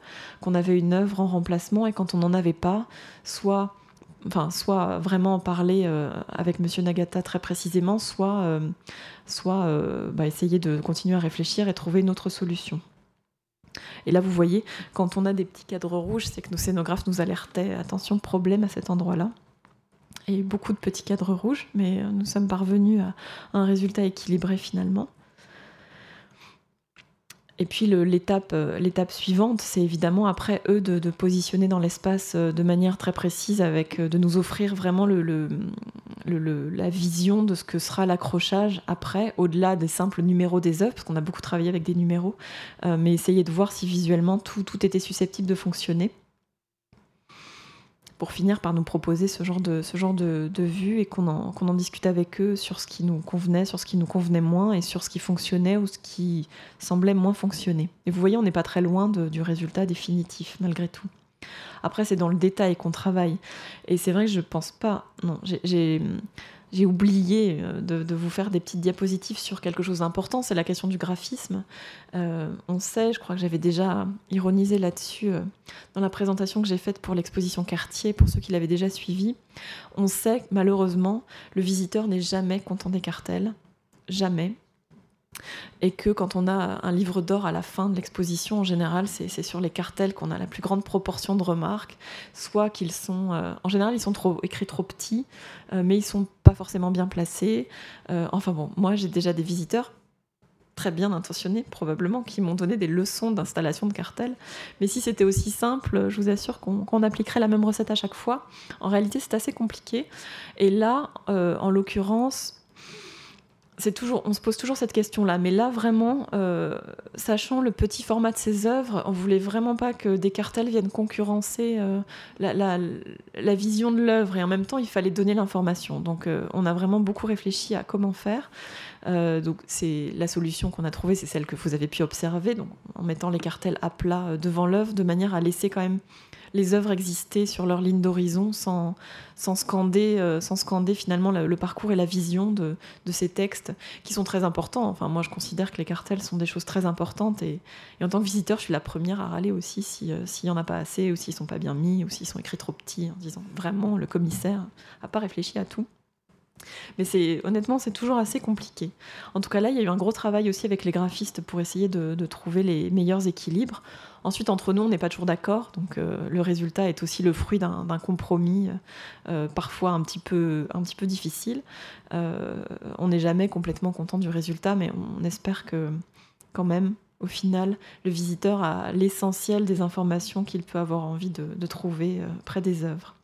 qu'on avait une œuvre en remplacement et quand on n'en avait pas, soit, enfin, soit vraiment parler avec Monsieur Nagata très précisément, soit, soit bah, essayer de continuer à réfléchir et trouver une autre solution. Et là, vous voyez, quand on a des petits cadres rouges, c'est que nos scénographes nous alertaient attention, problème à cet endroit-là. Il y a eu beaucoup de petits cadres rouges, mais euh, nous sommes parvenus à un résultat équilibré finalement. Et puis l'étape l'étape suivante, c'est évidemment après eux de, positionner dans l'espace de manière très précise, avec de nous offrir vraiment la vision de ce que sera l'accrochage après, au-delà des simples numéros des œuvres, parce qu'on a beaucoup travaillé avec des numéros, mais essayer de voir si visuellement tout était susceptible de fonctionner pour finir par nous proposer ce genre de, ce genre de, vue et qu'on en, en, discute avec eux sur ce qui nous convenait, sur ce qui nous convenait moins et sur ce qui fonctionnait ou ce qui semblait moins fonctionner. Et vous voyez, on n'est pas très loin du résultat définitif malgré tout. Après, c'est dans le détail qu'on travaille. Et c'est vrai que je pense pas. Non, j'ai j'ai oublié euh, de, vous faire des petites diapositives sur quelque chose d'important, c'est la question du graphisme. Euh, on sait, je crois que j'avais déjà ironisé là-dessus euh, dans la présentation que j'ai faite pour l'exposition Cartier, pour ceux qui l'avaient déjà suivi. On sait malheureusement, le visiteur n'est jamais content des cartels, jamais et que quand on a un livre d'or à la fin de l'exposition, en général, c'est sur les cartels qu'on a la plus grande proportion de remarques, soit qu'ils sont, euh, en général, ils sont écrits trop petits, euh, mais ils sont pas forcément bien placés. Euh, enfin bon, moi j'ai déjà des visiteurs très bien intentionnés, probablement, qui m'ont donné des leçons d'installation de cartels. Mais si c'était aussi simple, je vous assure qu'on appliquerait la même recette à chaque fois. En réalité, c'est assez compliqué. Et là, en l'occurrence, on se pose toujours cette question-là. Mais là, vraiment, euh, sachant le petit format de ces œuvres, on voulait vraiment pas que des cartels viennent concurrencer euh, la, vision de l'œuvre. Et en même temps, il fallait donner l'information. Donc, euh, on a vraiment beaucoup réfléchi à comment faire. donc, c'est la solution qu'on a trouvée, c'est celle que vous avez pu observer, en mettant les cartels à plat devant l'œuvre, de manière à laisser quand même les œuvres existaient sur leur ligne d'horizon sans, sans, scander, euh, sans scander finalement le, parcours et la vision de, ces textes qui sont très importants. Enfin, moi, je considère que les cartels sont des choses très importantes et, en tant que visiteur, je suis la première à râler aussi euh, s'il n'y en a pas assez ou s'ils sont pas bien mis ou s'ils sont écrits trop petits en disant vraiment le commissaire n'a pas réfléchi à tout. Mais c'est honnêtement, c'est toujours assez compliqué. En tout cas, là, il y a eu un gros travail aussi avec les graphistes pour essayer de trouver les meilleurs équilibres. Ensuite, entre nous, on n'est pas toujours d'accord, donc euh, le résultat est aussi le fruit d'un compromis, euh, parfois un petit peu, difficile. Euh, on n'est jamais complètement content du résultat, mais on espère que quand même, au final, le visiteur a l'essentiel des informations qu'il peut avoir envie de, trouver près des œuvres.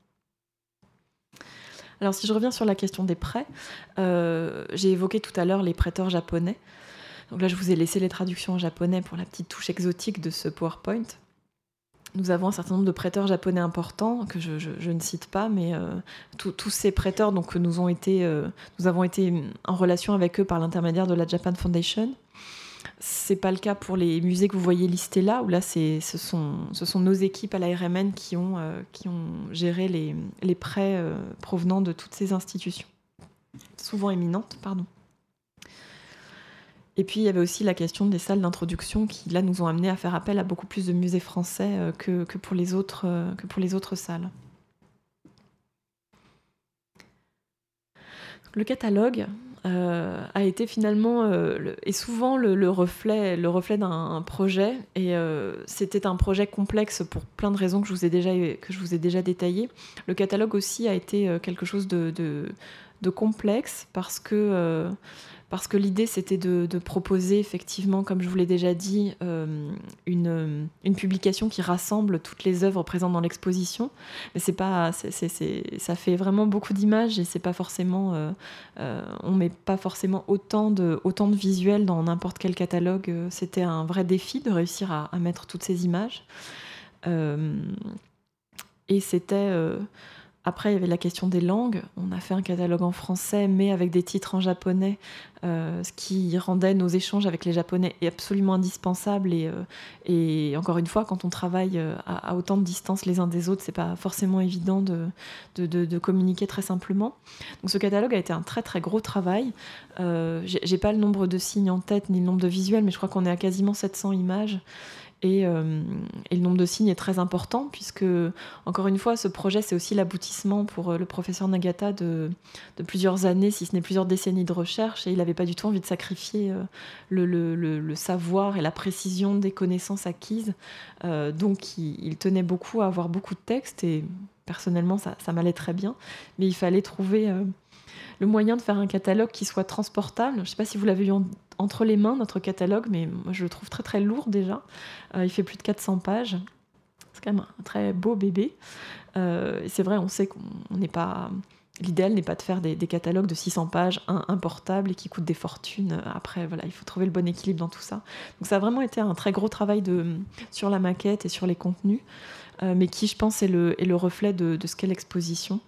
Alors si je reviens sur la question des prêts, j'ai évoqué tout à l'heure les prêteurs japonais. Donc là, je vous ai laissé les traductions en japonais pour la petite touche exotique de ce PowerPoint. Nous avons un certain nombre de prêteurs japonais importants que je, ne cite pas, mais euh, tous ces prêteurs donc, euh, nous avons été en relation avec eux par l'intermédiaire de la Japan Foundation. C'est pas le cas pour les musées que vous voyez listés là, où là ce sont, ce sont nos équipes à la RMN qui ont, euh, qui ont géré les, les prêts provenant de toutes ces institutions, souvent éminentes, pardon. Et puis il y avait aussi la question des salles d'introduction qui là nous ont amené à faire appel à beaucoup plus de musées français euh, que, que, pour, les autres, euh, que pour les autres salles. Le catalogue euh, a été finalement et souvent le, reflet, le reflet d'un projet et c'était un projet complexe pour plein de raisons que je vous ai déjà que je vous ai déjà détaillées. Le catalogue aussi a été quelque chose de complexe parce que parce que l'idée c'était de, proposer effectivement, comme je vous l'ai déjà dit, euh, une, publication qui rassemble toutes les œuvres présentes dans l'exposition. Mais c'est pas, ça fait vraiment beaucoup d'images et c'est pas forcément, euh, euh, on met pas forcément autant de, autant de visuels dans n'importe quel catalogue. C'était un vrai défi de réussir à, à mettre toutes ces images. et c'était après, il y avait la question des langues. On a fait un catalogue en français, mais avec des titres en japonais, euh, ce qui rendait nos échanges avec les Japonais absolument indispensables. Et, euh, encore une fois, quand on travaille euh, à, autant de distance les uns des autres, c'est pas forcément évident de, communiquer très simplement. Donc, ce catalogue a été un très très gros travail. J'ai pas le nombre de signes en tête ni le nombre de visuels, mais je crois qu'on est à quasiment 700 images. Euh, et, le nombre de signes est très important, puisque, encore une fois, ce projet, c'est aussi l'aboutissement pour euh, le professeur Nagata de, plusieurs années, si ce n'est plusieurs décennies de recherche, et il n'avait pas du tout envie de sacrifier euh, le, savoir et la précision des connaissances acquises. donc, il, tenait beaucoup à avoir beaucoup de textes, et personnellement, ça, m'allait très bien, mais il fallait trouver le moyen de faire un catalogue qui soit transportable. Je ne sais pas si vous l'avez eu entre les mains notre catalogue, mais je le trouve très très lourd déjà. il fait plus de 400 pages. C'est quand même un très beau bébé. c'est vrai, on sait qu'on n'est pas L'idéal n'est pas de faire des, catalogues de 600 pages, un, portable et qui coûtent des fortunes. Après, voilà, il faut trouver le bon équilibre dans tout ça. Donc ça a vraiment été un très gros travail de, sur la maquette et sur les contenus, euh, mais qui, je pense, est le, le reflet de ce qu'est l'exposition.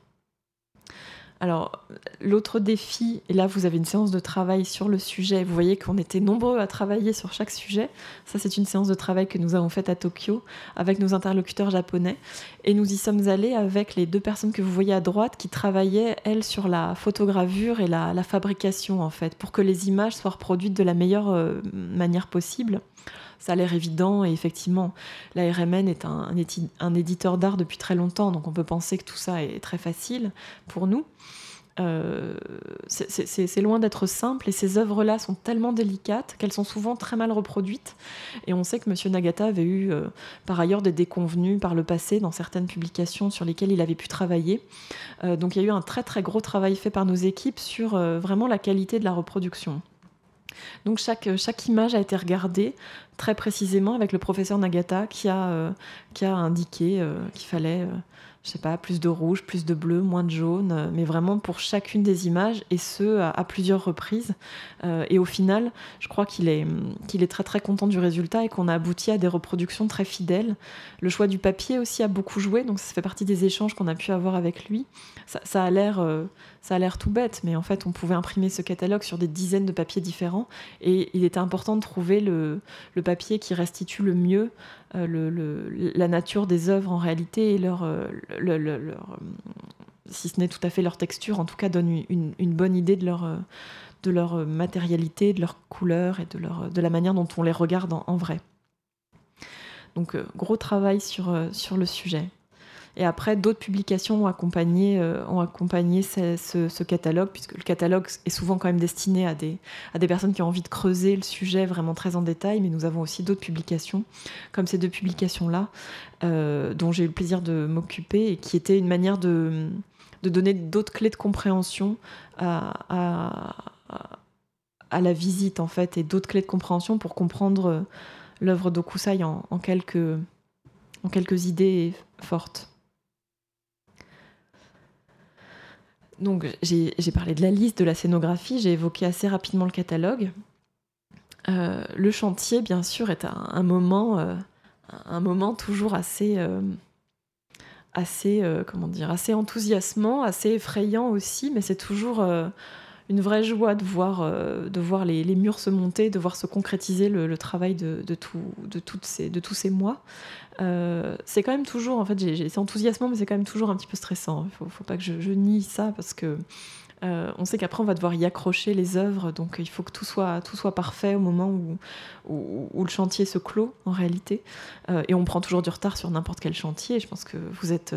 Alors, l'autre défi, et là vous avez une séance de travail sur le sujet, vous voyez qu'on était nombreux à travailler sur chaque sujet. Ça, c'est une séance de travail que nous avons faite à Tokyo avec nos interlocuteurs japonais. Et nous y sommes allés avec les deux personnes que vous voyez à droite qui travaillaient, elles, sur la photogravure et la, fabrication, en fait, pour que les images soient reproduites de la meilleure euh, manière possible ça a l'air évident et effectivement, la RMN est un, éditeur d'art depuis très longtemps, donc on peut penser que tout ça est très facile pour nous. Euh, c'est loin d'être simple et ces œuvres-là sont tellement délicates qu'elles sont souvent très mal reproduites. Et on sait que M. Nagata avait eu euh, par ailleurs des déconvenus par le passé dans certaines publications sur lesquelles il avait pu travailler. Euh, donc il y a eu un très très gros travail fait par nos équipes sur vraiment la qualité de la reproduction. Donc chaque, chaque image a été regardée très précisément avec le professeur Nagata qui a, euh, indiqué euh, qu'il fallait, euh, je sais pas, plus de rouge, plus de bleu, moins de jaune, mais vraiment pour chacune des images et ce à, plusieurs reprises. et au final, je crois qu'il est, qu'il est très très content du résultat et qu'on a abouti à des reproductions très fidèles. Le choix du papier aussi a beaucoup joué, donc ça fait partie des échanges qu'on a pu avoir avec lui. Ça, ça a l'air ça a l'air tout bête, mais en fait, on pouvait imprimer ce catalogue sur des dizaines de papiers différents. Et il était important de trouver le, papier qui restitue le mieux euh, la nature des œuvres en réalité et leur, euh, euh, si ce n'est tout à fait leur texture, en tout cas donne une, bonne idée de leur, de leur matérialité, de leur couleur et de, la manière dont on les regarde en, vrai. Donc gros travail sur le sujet. Et après, d'autres publications ont accompagné, euh, ont accompagné ce, catalogue, puisque le catalogue est souvent quand même destiné à des, à des personnes qui ont envie de creuser le sujet vraiment très en détail, mais nous avons aussi d'autres publications, comme ces deux publications-là, euh, dont j'ai eu le plaisir de m'occuper, et qui étaient une manière de, de donner d'autres clés de compréhension à, à, la visite, en fait, et d'autres clés de compréhension pour comprendre l'œuvre d'Okusai en, en, quelques, en quelques idées fortes. Donc j'ai parlé de la liste, de la scénographie, j'ai évoqué assez rapidement le catalogue. Euh, le chantier, bien sûr, est un, moment, euh, un moment toujours assez, euh, assez, comment dire, assez enthousiasmant, assez effrayant aussi, mais c'est toujours une vraie joie de voir, de voir les, murs se monter, de voir se concrétiser le, travail de, tous ces mois. Euh, c'est quand même toujours, en fait, c'est enthousiasmant, mais c'est quand même toujours un petit peu stressant. Il faut, faut pas que je, nie ça parce que euh, on sait qu'après on va devoir y accrocher les œuvres, donc il faut que tout soit, tout soit parfait au moment où, où, le chantier se clôt en réalité. Euh, et on prend toujours du retard sur n'importe quel chantier. Je pense que vous êtes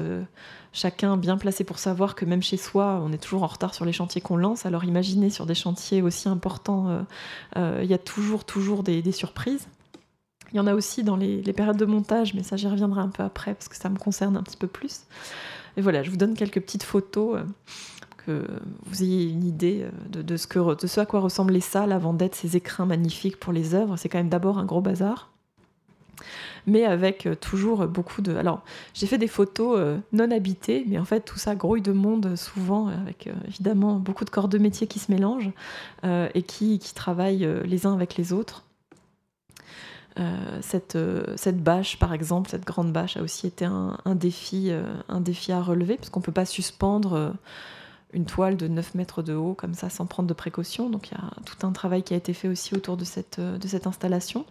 chacun bien placé pour savoir que même chez soi, on est toujours en retard sur les chantiers qu'on lance. Alors imaginez sur des chantiers aussi importants, il y a toujours, toujours des surprises. Il y en a aussi dans les, périodes de montage, mais ça j'y reviendrai un peu après parce que ça me concerne un petit peu plus. Et voilà, je vous donne quelques petites photos euh, que vous ayez une idée euh, de, ce à quoi ressemblent les salles avant d'être ces écrins magnifiques pour les œuvres. C'est quand même d'abord un gros bazar mais avec euh, toujours beaucoup de... Alors, j'ai fait des photos non habitées, mais en fait, tout ça grouille de monde souvent, avec évidemment beaucoup de corps de métier qui se mélangent et qui, qui travaillent les uns avec les autres. Euh, cette, euh, cette bâche, par exemple, cette grande bâche a aussi été un, défi, euh, un défi à relever, parce qu'on ne peut pas suspendre une toile de 9 mètres de haut comme ça sans prendre de précautions. Donc il y a tout un travail qui a été fait aussi autour de cette, de cette installation.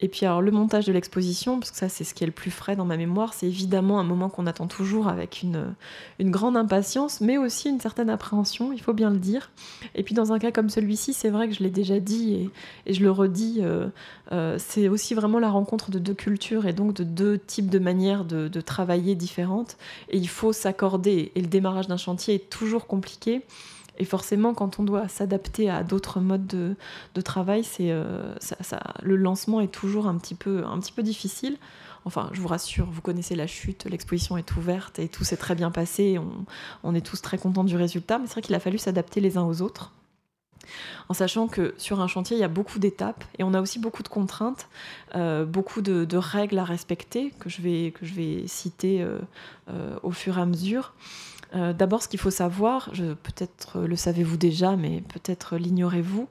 Et puis alors le montage de l'exposition, parce que ça c'est ce qui est le plus frais dans ma mémoire, c'est évidemment un moment qu'on attend toujours avec une, grande impatience, mais aussi une certaine appréhension, il faut bien le dire. Et puis dans un cas comme celui-ci, c'est vrai que je l'ai déjà dit et, je le redis, euh, euh, c'est aussi vraiment la rencontre de deux cultures et donc de deux types de manières de travailler différentes. Et il faut s'accorder. Et le démarrage d'un chantier est toujours compliqué. Et forcément, quand on doit s'adapter à d'autres modes de, travail, euh, ça, le lancement est toujours un petit, peu, un petit peu difficile. Enfin, je vous rassure, vous connaissez la chute, l'exposition est ouverte et tout s'est très bien passé. On, est tous très contents du résultat, mais c'est vrai qu'il a fallu s'adapter les uns aux autres. en sachant que sur un chantier, il y a beaucoup d'étapes et on a aussi beaucoup de contraintes, euh, beaucoup de, règles à respecter que je vais, que je vais citer euh, au fur et à mesure. D'abord, ce qu'il faut savoir, peut-être le savez-vous déjà, mais peut-être l'ignorez-vous,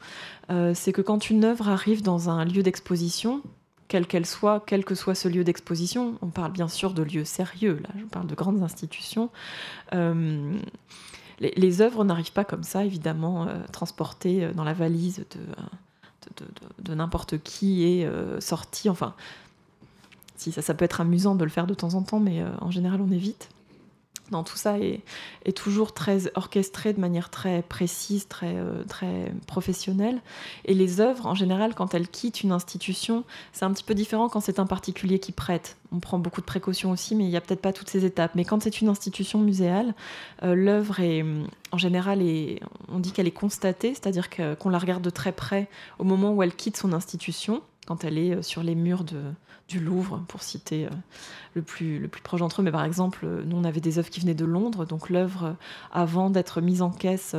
c'est que quand une œuvre arrive dans un lieu d'exposition, quelle qu'elle soit, quel que soit ce lieu d'exposition, on parle bien sûr de lieux sérieux, là, je parle de grandes institutions, les, œuvres n'arrivent pas comme ça, évidemment, euh, transportées euh, dans la valise de, n'importe qui et euh, sorties. Enfin, si ça peut être amusant de le faire de temps en temps, mais en général, on évite tout ça est, toujours très orchestré de manière très précise, très, euh, très professionnelle. Et les œuvres, en général, quand elles quittent une institution, c'est un petit peu différent quand c'est un particulier qui prête. On prend beaucoup de précautions aussi, mais il n'y a peut-être pas toutes ces étapes. Mais quand c'est une institution muséale, euh, l'œuvre est, en général, on dit qu'elle est constatée, c'est-à-dire qu'on la regarde de très près au moment où elle quitte son institution, quand elle est euh, sur les murs de, Louvre, pour citer euh, le, plus, proche d'entre eux. Mais par exemple, euh, nous, on avait des œuvres qui venaient de Londres. Donc l'œuvre, euh, avant d'être mise en caisse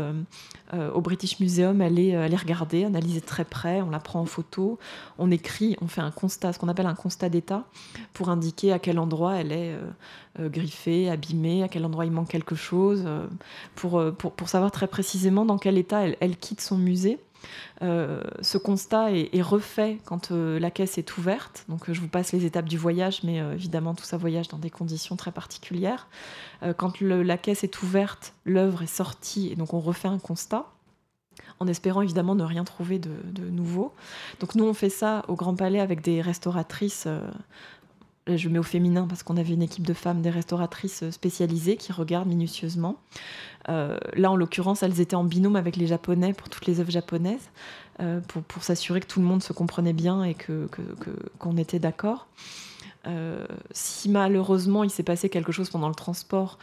au British Museum, elle est, regardée, analysée très près. On la prend en photo. On écrit, on fait un constat, ce qu'on appelle un constat d'état, pour indiquer à quel endroit elle est griffée, abîmée, à quel endroit il manque quelque chose, pour, savoir très précisément dans quel état elle quitte son musée. Euh, ce constat est, refait quand euh, la caisse est ouverte. Donc, je vous passe les étapes du voyage, mais euh, évidemment, tout ça voyage dans des conditions très particulières. quand la caisse est ouverte, l'œuvre est sortie, et donc on refait un constat en espérant évidemment ne rien trouver de, nouveau. Donc nous, on fait ça au Grand Palais avec des restauratrices je mets au féminin parce qu'on avait une équipe de femmes, des restauratrices spécialisées qui regardent minutieusement. Euh, là, en l'occurrence, elles étaient en binôme avec les Japonais pour toutes les œuvres japonaises, euh, pour, s'assurer que tout le monde se comprenait bien et qu'on que, était d'accord. Euh, si malheureusement il s'est passé quelque chose pendant le transport,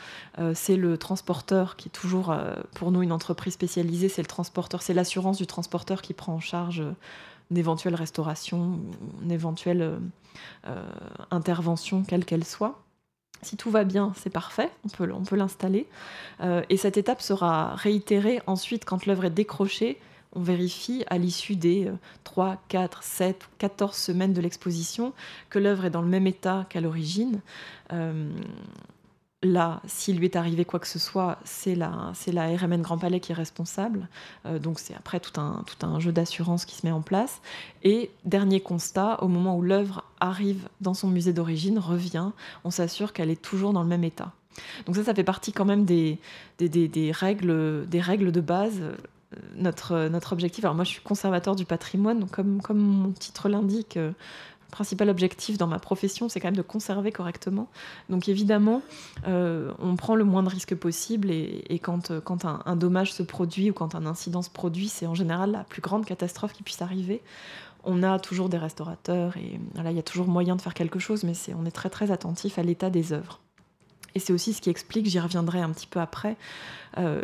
c'est le transporteur qui est toujours pour nous une entreprise spécialisée, c'est le transporteur, c'est l'assurance du transporteur qui prend en charge éventuelle restauration, une éventuelle intervention, quelle qu'elle soit. Si tout va bien, c'est parfait, on peut, peut l'installer. Euh, et cette étape sera réitérée ensuite quand l'œuvre est décrochée. On vérifie à l'issue des 3, 4, 7, 14 semaines de l'exposition que l'œuvre est dans le même état qu'à l'origine. Euh, là, s'il lui est arrivé quoi que ce soit, c'est la, c'est RMN Grand Palais qui est responsable. Euh, donc c'est après tout un, tout un jeu d'assurance qui se met en place. Et dernier constat, au moment où l'œuvre arrive dans son musée d'origine, revient, on s'assure qu'elle est toujours dans le même état. Donc ça, ça fait partie quand même des, des, des, règles, des règles de base. Euh, notre, notre objectif, alors moi je suis conservateur du patrimoine, donc comme, comme mon titre l'indique, euh, principal objectif dans ma profession, c'est quand même de conserver correctement. Donc évidemment, euh, on prend le moins de risques possible et, quand, euh, un, dommage se produit ou quand un incident se produit, c'est en général la plus grande catastrophe qui puisse arriver. On a toujours des restaurateurs et là, il y a toujours moyen de faire quelque chose, mais on est très très attentif à l'état des œuvres. Et c'est aussi ce qui explique, j'y reviendrai un petit peu après, euh,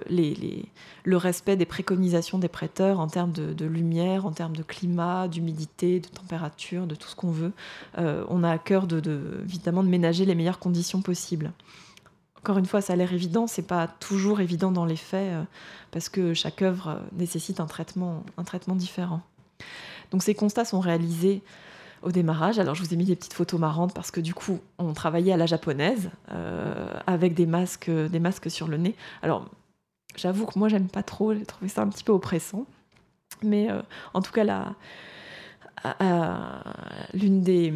le respect des préconisations des prêteurs en termes de, lumière, en termes de climat, d'humidité, de température, de tout ce qu'on veut. Euh, on a à cœur de, évidemment de ménager les meilleures conditions possibles. Encore une fois, ça a l'air évident, c'est pas toujours évident dans les faits, euh, parce que chaque œuvre nécessite un traitement, un traitement différent. Donc ces constats sont réalisés au démarrage. Alors je vous ai mis des petites photos marrantes parce que du coup on travaillait à la japonaise euh, avec des masques, des masques sur le nez. Alors j'avoue que moi j'aime pas trop, j'ai trouvé ça un petit peu oppressant. Mais euh, en tout cas là, l'une des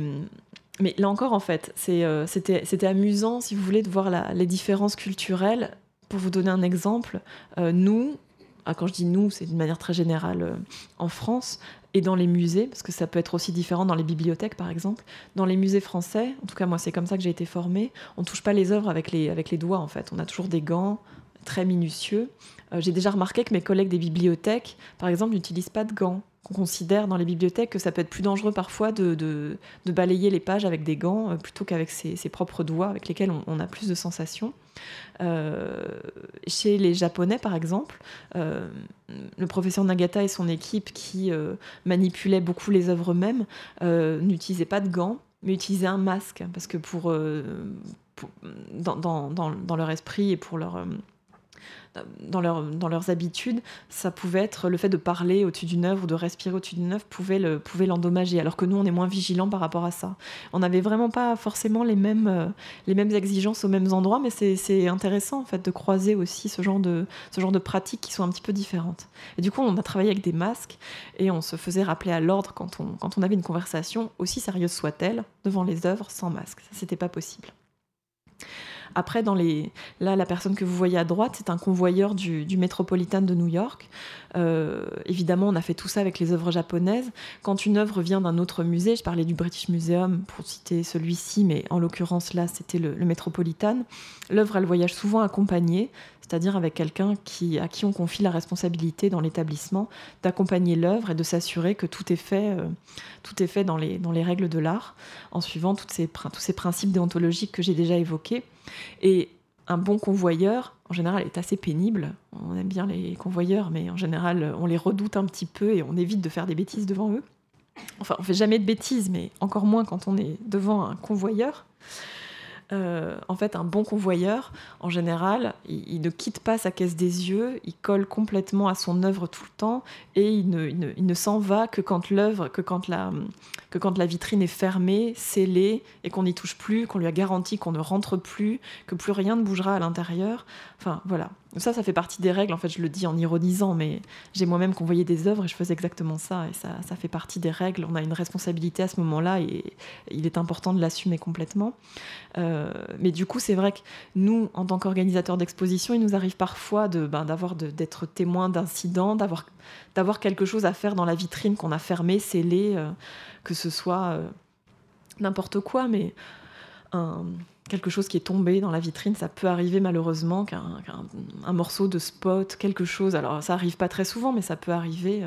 mais là encore, en fait, euh, c'était amusant, si vous voulez, de voir les différences culturelles. Pour vous donner un exemple, nous, ah, quand je dis nous, c'est d'une manière très générale en France, et dans les musées, parce que ça peut être aussi différent dans les bibliothèques par exemple. Dans les musées français, en tout cas moi c'est comme ça que j'ai été formée, on ne touche pas les œuvres avec les, avec les doigts en fait. On a toujours des gants très minutieux. Euh, j'ai déjà remarqué que mes collègues des bibliothèques, par exemple, n'utilisent pas de gants qu'on considère dans les bibliothèques que ça peut être plus dangereux parfois de, balayer les pages avec des gants euh, plutôt qu'avec ses, propres doigts avec lesquels on, a plus de sensations. Euh, chez les Japonais, par exemple, euh, le professeur Nagata et son équipe qui manipulaient beaucoup les œuvres eux-mêmes n'utilisaient pas de gants, mais utilisaient un masque parce que pour, dans, leur esprit et pour leur dans, leur, dans leurs habitudes, ça pouvait être le fait de parler au-dessus d'une œuvre ou de respirer au-dessus d'une œuvre pouvait, le, pouvait l'endommager, alors que nous, on est moins vigilants par rapport à ça. On n'avait vraiment pas forcément les mêmes, euh, exigences aux mêmes endroits, mais c'est, intéressant en fait de croiser aussi ce genre de, ce genre de pratiques qui sont un petit peu différentes. Et du coup, on a travaillé avec des masques et on se faisait rappeler à l'ordre quand on, quand on avait une conversation, aussi sérieuse soit-elle, devant les œuvres sans masque. Ça, c'était pas possible. Après, dans les... là, la personne que vous voyez à droite, c'est un convoyeur du, Metropolitan de New York. Euh, évidemment, on a fait tout ça avec les œuvres japonaises. Quand une œuvre vient d'un autre musée, je parlais du British Museum pour citer celui-ci, mais en l'occurrence là, c'était le, Metropolitan. L'œuvre, elle voyage souvent accompagnée, c'est-à-dire avec quelqu'un qui, à qui on confie la responsabilité dans l'établissement d'accompagner l'œuvre et de s'assurer que tout est fait, euh, tout est fait dans, les, dans les règles de l'art, en suivant ces, tous ces principes déontologiques que j'ai déjà évoqués. Et un bon convoyeur, en général, est assez pénible. On aime bien les convoyeurs, mais en général, on les redoute un petit peu et on évite de faire des bêtises devant eux. Enfin, on fait jamais de bêtises, mais encore moins quand on est devant un convoyeur. Euh, en fait, un bon convoyeur, en général, il, ne quitte pas sa caisse des yeux, il colle complètement à son œuvre tout le temps et il ne, s'en va que quand l'œuvre, que, quand la, que quand la vitrine est fermée, scellée et qu'on n'y touche plus, qu'on lui a garanti qu'on ne rentre plus, que plus rien ne bougera à l'intérieur. Enfin, voilà. Ça, ça fait partie des règles. En fait, je le dis en ironisant, mais j'ai moi-même convoyé des œuvres et je faisais exactement ça. Et ça, ça fait partie des règles. On a une responsabilité à ce moment-là et il est important de l'assumer complètement. Euh, mais du coup, c'est vrai que nous, en tant qu'organisateurs d'exposition, il nous arrive parfois de, ben, d'être témoins d'incidents, d'avoir, d'avoir quelque chose à faire dans la vitrine qu'on a fermée, scellée, euh, que ce soit euh, n'importe quoi, mais quelque chose qui est tombé dans la vitrine, ça peut arriver malheureusement qu'un morceau de spot, quelque chose. Alors ça arrive pas très souvent, mais ça peut arriver.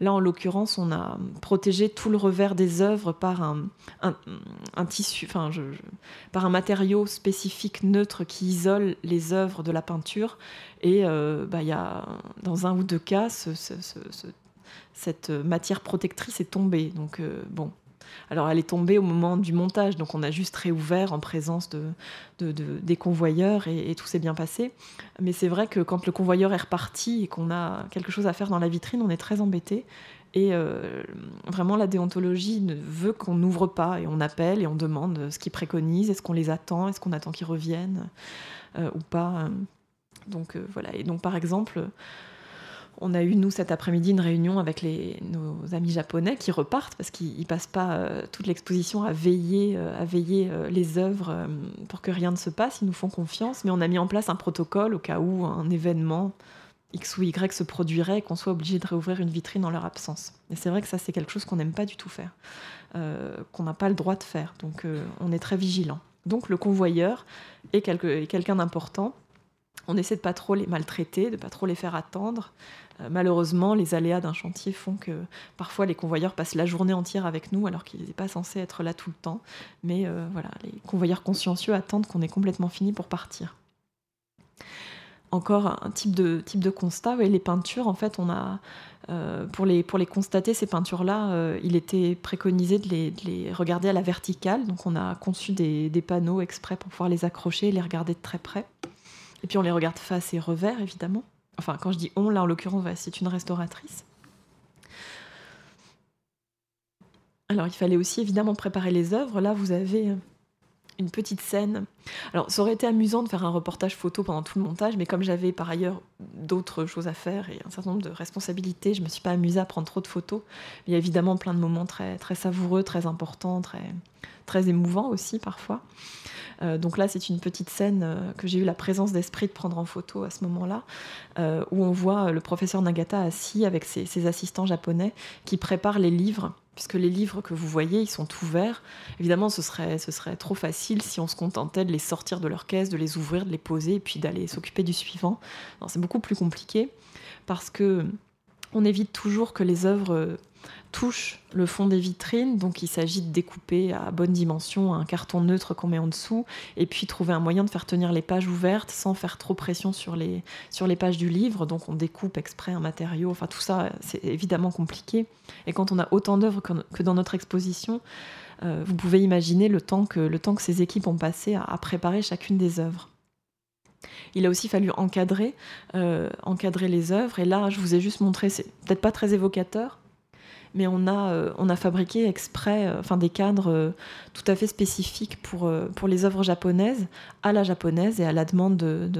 Là, en l'occurrence, on a protégé tout le revers des œuvres par un, tissu, enfin, par un matériau spécifique neutre qui isole les œuvres de la peinture. Et euh, bah, y a, dans un ou deux cas, cette matière protectrice est tombée. Donc euh, bon, alors elle est tombée au moment du montage, donc on a juste réouvert en présence de, des convoyeurs et, tout s'est bien passé. Mais c'est vrai que quand le convoyeur est reparti et qu'on a quelque chose à faire dans la vitrine, on est très embêté. Et euh, vraiment, la déontologie ne veut qu'on n'ouvre pas et on appelle et on demande ce qu'ils préconisent, est-ce qu'on les attend, est-ce qu'on attend qu'ils reviennent euh, ou pas. Donc euh, voilà. Et donc par exemple, on a eu, nous, cet après-midi, une réunion avec nos amis japonais qui repartent parce qu'ils ne passent pas euh, toute l'exposition à veiller, euh, à veiller euh, les œuvres pour que rien ne se passe. Ils nous font confiance, mais on a mis en place un protocole au cas où un événement X ou Y se produirait et qu'on soit obligé de réouvrir une vitrine en leur absence. Et c'est vrai que ça, c'est quelque chose qu'on n'aime pas du tout faire, qu'on n'a pas le droit de faire. Donc, on est très vigilant. Donc, le convoyeur est, quelqu'un d'important on essaie de pas trop les maltraiter, de pas trop les faire attendre. Euh, malheureusement, les aléas d'un chantier font que parfois les convoyeurs passent la journée entière avec nous alors qu'ils n'étaient pas censés être là tout le temps. Mais euh, voilà, les convoyeurs consciencieux attendent qu'on ait complètement fini pour partir. Encore un type de, type de constat, les peintures, en fait, on a, euh, pour, les, pour constater, ces peintures-là, il était préconisé de les, regarder à la verticale. Donc on a conçu des, des panneaux exprès pour pouvoir les accrocher et les regarder de très près. Et puis on les regarde face et revers, évidemment. Enfin, quand je dis on, là en l'occurrence, c'est une restauratrice. Alors il fallait aussi évidemment préparer les œuvres. Là, vous avez une petite scène. Alors, ça aurait été amusant de faire un reportage photo pendant tout le montage, mais comme j'avais par ailleurs d'autres choses à faire et un certain nombre de responsabilités, je ne me suis pas amusée à prendre trop de photos. il y a évidemment plein de moments très, très savoureux, très importants, très, très émouvants aussi parfois. Euh, donc là, c'est une petite scène euh, que j'ai eu la présence d'esprit de prendre en photo à ce moment-là, euh, où on voit le professeur Nagata assis avec ses, assistants japonais qui préparent les livres puisque les livres que vous voyez, ils sont ouverts. Évidemment, ce serait, trop facile si on se contentait de les sortir de leur caisse, de les ouvrir, de les poser, et puis d'aller s'occuper du suivant. C'est beaucoup plus compliqué, parce que on évite toujours que les œuvres touche le fond des vitrines, donc il s'agit de découper à bonne dimension un carton neutre qu'on met en dessous, et puis trouver un moyen de faire tenir les pages ouvertes sans faire trop pression sur les, pages du livre, donc on découpe exprès un matériau, enfin tout ça c'est évidemment compliqué, et quand on a autant d'œuvres que dans notre exposition, euh, vous pouvez imaginer le temps, que, ces équipes ont passé à, préparer chacune des œuvres. Il a aussi fallu encadrer, encadrer les œuvres. Et là, je vous ai juste montré, c'est peut-être pas très évocateur, mais on a, euh, on fabriqué exprès euh, des cadres euh, tout à fait spécifiques pour, les œuvres japonaises, à la japonaise et à la demande de,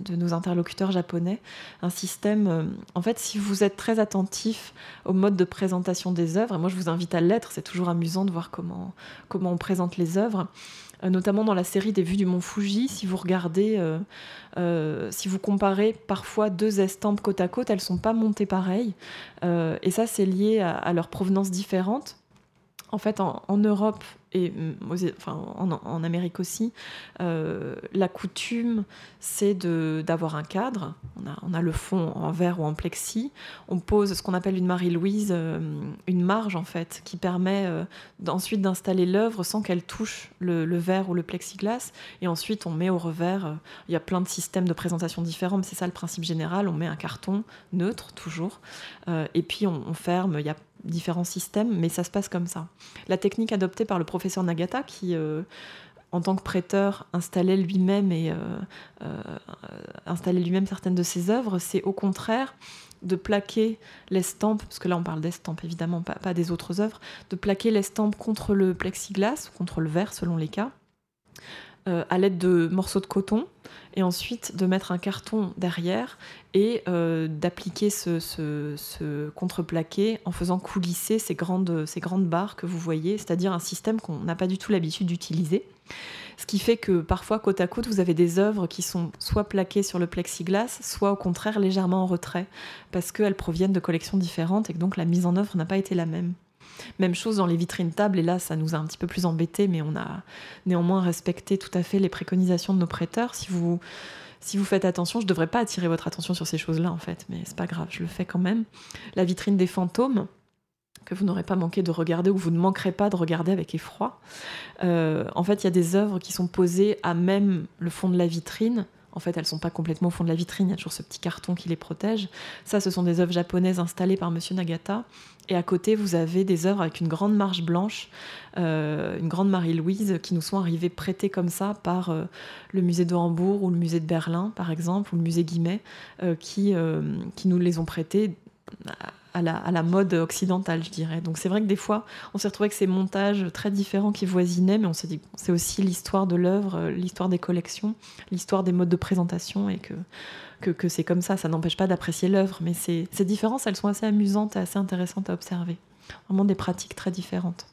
de, nos interlocuteurs japonais. Un système, en fait, si vous êtes très attentif au mode de présentation des œuvres, et moi je vous invite à l'être, c'est toujours amusant de voir comment, comment on présente les œuvres. Euh, notamment dans la série des vues du mont Fuji. Si vous regardez, euh, euh, si vous comparez parfois deux estampes côte à côte, elles sont pas montées pareilles. et ça, c'est lié à, leur provenance différente. En fait, en Europe, et mm, en, Amérique aussi, euh, la coutume, c'est d'avoir un cadre. On a, le fond en verre ou en plexi. On pose ce qu'on appelle une Marie-Louise, euh, une marge en fait, qui permet euh, ensuite d'installer l'œuvre sans qu'elle touche le, verre ou le plexiglas. Et ensuite, on met au revers. il y a plein de systèmes de présentation différents, mais c'est ça le principe général. On met un carton neutre toujours, et puis on, ferme. Il a différents systèmes, mais ça se passe comme ça. La technique adoptée par le professeur Nagata, qui euh, en tant que prêteur installait lui-même et euh, euh, installait lui-même certaines de ses œuvres, c'est au contraire de plaquer l'estampe, parce que là on parle d'estampe évidemment, pas, pas, des autres œuvres, de plaquer l'estampe contre le plexiglas, contre le verre selon les cas, à l'aide de morceaux de coton et ensuite de mettre un carton derrière et euh, d'appliquer ce, contreplaqué en faisant coulisser ces grandes, ces grandes barres que vous voyez, c'est-à-dire un système qu'on n'a pas du tout l'habitude d'utiliser. Ce qui fait que parfois, côte à côte, vous avez des œuvres qui sont soit plaquées sur le plexiglas, soit au contraire légèrement en retrait, parce qu'elles proviennent de collections différentes et que donc la mise en œuvre n'a pas été la même. Même chose dans les vitrines tables, et là ça nous a un petit peu plus embêtés, mais on a néanmoins respecté tout à fait les préconisations de nos prêteurs. Si vous, si vous faites attention, je ne devrais pas attirer votre attention sur ces choses-là en fait, mais c'est pas grave, je le fais quand même. La vitrine des fantômes, que vous n'aurez pas manqué de regarder ou vous ne manquerez pas de regarder avec effroi. Euh, en fait, il y a des œuvres qui sont posées à même le fond de la vitrine en fait, elles sont pas complètement au fond de la vitrine, il y a toujours ce petit carton qui les protège. Ça, ce sont des œuvres japonaises installées par Monsieur Nagata. Et à côté, vous avez des œuvres avec une grande marche blanche, euh, une grande Marie-Louise, qui nous sont arrivées prêtées comme ça par euh, le musée de Hambourg ou le musée de Berlin, par exemple, ou le musée Guimet, euh, qui, qui nous les ont prêtées à la, mode occidentale, je dirais. Donc c'est vrai que des fois, on s'est retrouvé avec ces montages très différents qui voisinaient, mais on s'est dit c'est aussi l'histoire de l'œuvre, euh, l'histoire des collections, l'histoire des modes de présentation, et que, que, c'est comme ça. Ça n'empêche pas d'apprécier l'œuvre, mais ces, ces différences, elles sont assez amusantes et assez intéressantes à observer. Vraiment des pratiques très différentes.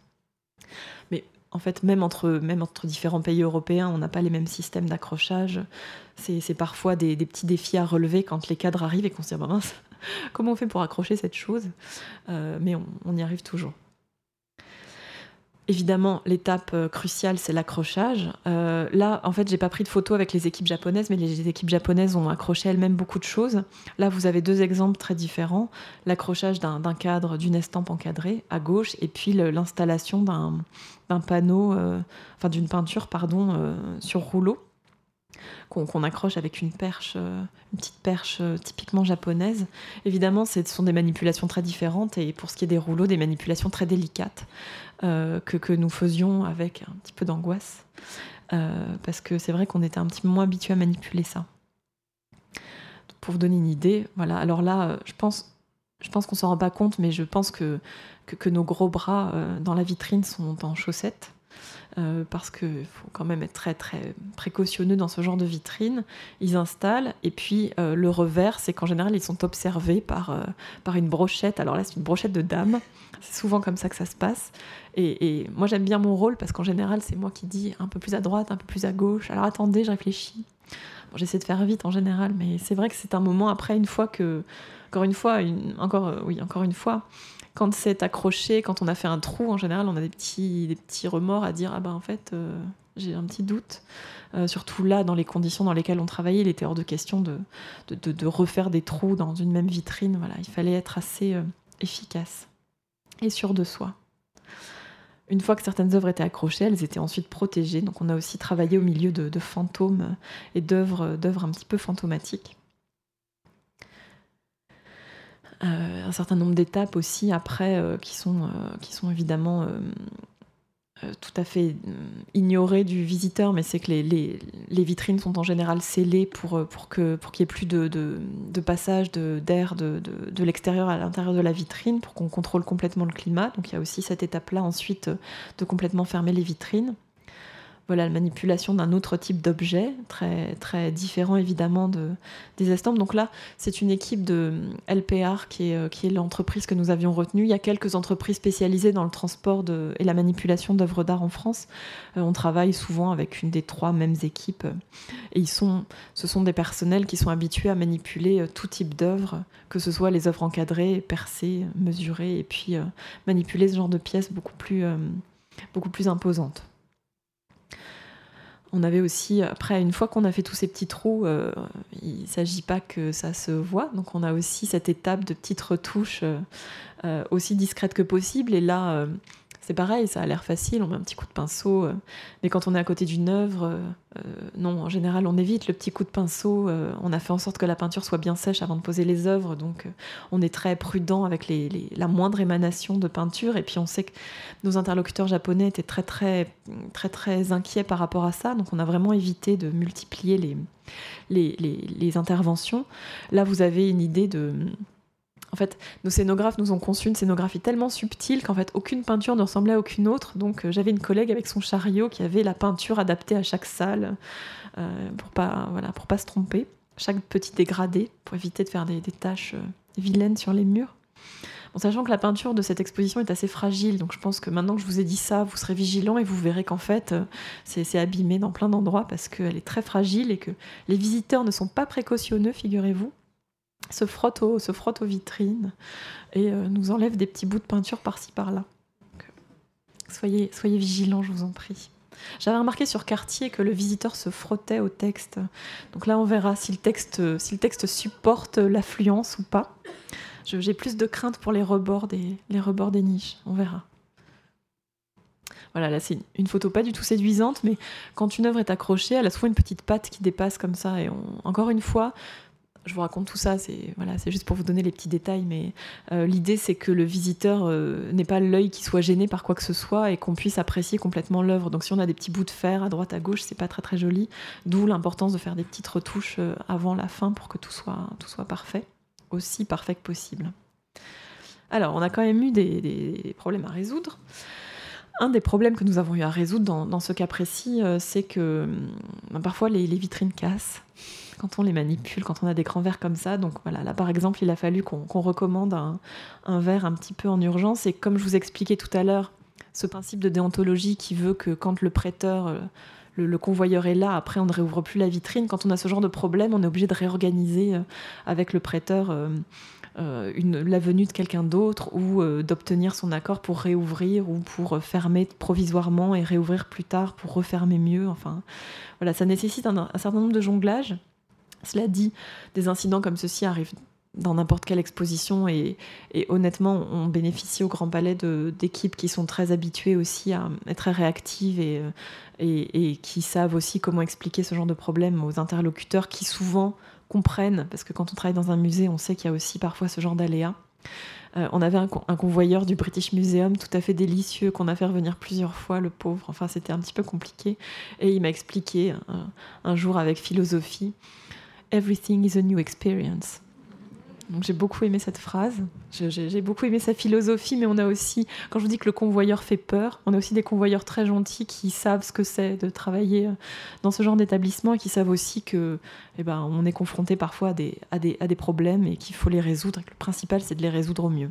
Mais en fait, même entre, même entre différents pays européens, on n'a pas les mêmes systèmes d'accrochage. C'est parfois des, petits défis à relever quand les cadres arrivent et qu'on se dit, bah mince, comment on fait pour accrocher cette chose? Euh, Mais on, y arrive toujours. Évidemment, l'étape euh, cruciale, c'est l'accrochage. Euh, là, en fait, j'ai pas pris de photos avec les équipes japonaises, mais les équipes japonaises ont accroché elles-mêmes beaucoup de choses. Là, vous avez deux exemples très différents l'accrochage d'un cadre, d'une estampe encadrée à gauche, et puis l'installation d'un panneau, enfin d'une peinture, sur rouleau qu'on accroche avec une perche, euh, une petite perche euh, typiquement japonaise. Évidemment, ce sont des manipulations très différentes et pour ce qui est des rouleaux, des manipulations très délicates euh, que, nous faisions avec un petit peu d'angoisse. parce que c'est vrai qu'on était un petit peu moins habitué à manipuler ça. Pour vous donner une idée, voilà. Alors là, je pense, je pense qu'on s'en rend pas compte, mais je pense que nos gros bras dans la vitrine sont en chaussettes. Euh, parce qu'il faut quand même être très très précautionneux dans ce genre de vitrine. Ils installent et puis euh, le revers, c'est qu'en général ils sont observés par, euh, par une brochette. Alors là c'est une brochette de dame, c'est souvent comme ça que ça se passe. Et, moi j'aime bien mon rôle parce qu'en général c'est moi qui dis un peu plus à droite, un peu plus à gauche. Alors attendez, je réfléchis. J'essaie de faire vite en général, mais c'est vrai que c'est un moment après une fois que, encore une fois, encore, oui, encore une fois, quand c'est accroché, quand on a fait un trou, en général, on a des petits, remords à dire ah ben en fait euh, j'ai un petit doute. Euh, surtout là, dans les conditions dans lesquelles on travaillait, il était hors de question de, de, refaire des trous dans une même vitrine. Voilà, il fallait être assez euh, efficace et sûr de soi. Une fois que certaines œuvres étaient accrochées, elles étaient ensuite protégées. Donc on a aussi travaillé au milieu de, fantômes et d'œuvres un petit peu fantomatiques. Euh, un certain nombre d'étapes aussi après euh, qui, sont, euh, qui sont évidemment tout à fait euh, ignoré du visiteur, mais c'est que les, les, vitrines sont en général scellées pour, pour qu'il pour n'y ait plus de, de, de passage d'air de, de, de l'extérieur à l'intérieur de la vitrine, pour qu'on contrôle complètement le climat. Donc il y a aussi cette étape-là ensuite de complètement fermer les vitrines voilà, la manipulation d'un autre type d'objet, très, très différent évidemment de, des estampes. Donc là, c'est une équipe de LPR qui est, euh, qui est l'entreprise que nous avions retenue. Il y a quelques entreprises spécialisées dans le transport et la manipulation d'œuvres d'art en France. Euh, on travaille souvent avec une des trois mêmes équipes. Et ils sont, ce sont des personnels qui sont habitués à manipuler euh, tout type d'œuvres, que ce soit les œuvres encadrées, percées, mesurées, et puis manipuler ce genre de pièces beaucoup plus, beaucoup plus imposantes. On avait aussi, après, une fois qu'on a fait tous ces petits trous, euh, il ne s'agit pas que ça se voit. Donc, on a aussi cette étape de petites retouches euh, euh, aussi discrètes que possible. Et là, c'est pareil, ça a l'air facile, on met un petit coup de pinceau. Euh, mais quand on est à côté d'une œuvre, euh, euh, non, en général, on évite le petit coup de pinceau. on a fait en sorte que la peinture soit bien sèche avant de poser les œuvres. Donc, on est très prudent avec la moindre émanation de peinture. Et puis, on sait que nos interlocuteurs japonais étaient très, très, très, très inquiets par rapport à ça. Donc, on a vraiment évité de multiplier les, les interventions. Là, vous avez une idée de en fait, nos scénographes nous ont conçu une scénographie tellement subtile qu'en fait aucune peinture ne ressemblait à aucune autre. Donc euh, j'avais une collègue avec son chariot qui avait la peinture adaptée à chaque salle euh, pour pas voilà pour pas se tromper. Chaque petit dégradé pour éviter de faire des, des taches euh, vilaines sur les murs. En sachant que la peinture de cette exposition est assez fragile, donc je pense que maintenant que je vous ai dit ça, vous serez vigilant et vous verrez qu'en fait c'est abîmé dans plein d'endroits parce qu'elle est très fragile et que les visiteurs ne sont pas précautionneux, figurez-vous se frotte aux, se frotte aux vitrines et euh, nous enlève des petits bouts de peinture par-ci par-là. Soyez, soyez vigilants, je vous en prie. J'avais remarqué sur Cartier que le visiteur se frottait au texte. Donc là, on verra si le texte, si le texte supporte l'affluence ou pas. J'ai plus de crainte pour les rebords des, les rebords des niches. On verra. Voilà, là c'est une photo pas du tout séduisante, mais quand une œuvre est accrochée, elle a souvent une petite patte qui dépasse comme ça. Et encore une fois, je vous raconte tout ça, c'est voilà, c'est juste pour vous donner les petits détails, mais euh, l'idée c'est que le visiteur euh, n'ait pas l'œil qui soit gêné par quoi que ce soit et qu'on puisse apprécier complètement l'œuvre. Donc si on a des petits bouts de fer à droite à gauche, c'est pas très très joli. D'où l'importance de faire des petites retouches euh, avant la fin pour que tout soit tout soit parfait, aussi parfait que possible. Alors on a quand même eu des, problèmes à résoudre. Un des problèmes que nous avons eu à résoudre dans, ce cas précis, c'est que hum, parfois les vitrines cassent quand on les manipule, quand on a des grands verres comme ça. Donc voilà, là par exemple, il a fallu qu'on recommande un, verre un petit peu en urgence. Et comme je vous expliquais tout à l'heure, ce principe de déontologie qui veut que quand le prêteur, euh, le, convoyeur est là, après on ne réouvre plus la vitrine. Quand on a ce genre de problème, on est obligé de réorganiser euh, avec le prêteur. Euh, la venue de quelqu'un d'autre ou d'obtenir son accord pour réouvrir ou pour fermer provisoirement et réouvrir plus tard pour refermer mieux. Enfin, voilà, ça nécessite un certain nombre de jonglages. Cela dit, des incidents comme ceci arrivent dans n'importe quelle exposition et, honnêtement, on bénéficie au Grand Palais d'équipes qui sont très habituées aussi à être très réactives et, qui savent aussi comment expliquer ce genre de problème aux interlocuteurs qui souvent comprennent, parce que quand on travaille dans un musée, on sait qu'il y a aussi parfois ce genre d'aléas. Euh, on avait un, convoyeur du British Museum tout à fait délicieux qu'on a fait revenir plusieurs fois, le pauvre. Enfin, c'était un petit peu compliqué. Et il m'a expliqué un jour avec philosophie Everything is a new experience. Donc j'ai beaucoup aimé cette phrase, j'ai beaucoup aimé sa philosophie, mais on a aussi, quand je vous dis que le convoyeur fait peur, on a aussi des convoyeurs très gentils qui savent ce que c'est de travailler euh, dans ce genre d'établissement et qui savent aussi que, eh ben, on est confronté parfois à des, à des, problèmes et qu'il faut les résoudre. Et que le principal, c'est de les résoudre au mieux.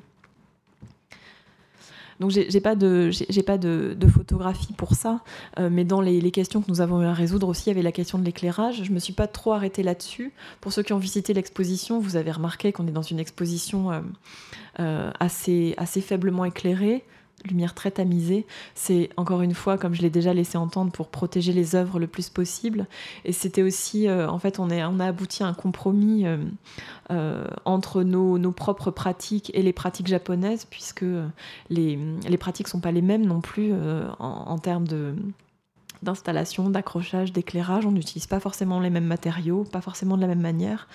Donc j'ai pas de j'ai pas de, photographie pour ça, euh, mais dans les, questions que nous avons eu à résoudre aussi, il y avait la question de l'éclairage. Je me suis pas trop arrêtée là-dessus. Pour ceux qui ont visité l'exposition, vous avez remarqué qu'on est dans une exposition euh, euh, assez assez faiblement éclairée lumière très tamisée. C'est encore une fois, comme je l'ai déjà laissé entendre, pour protéger les œuvres le plus possible. Et c'était aussi, euh, en fait, on, a abouti à un compromis euh, euh, entre nos, propres pratiques et les pratiques japonaises, puisque les, pratiques sont pas les mêmes non plus en termes de d'installation, d'accrochage, d'éclairage. On n'utilise pas forcément les mêmes matériaux, pas forcément de la même manière.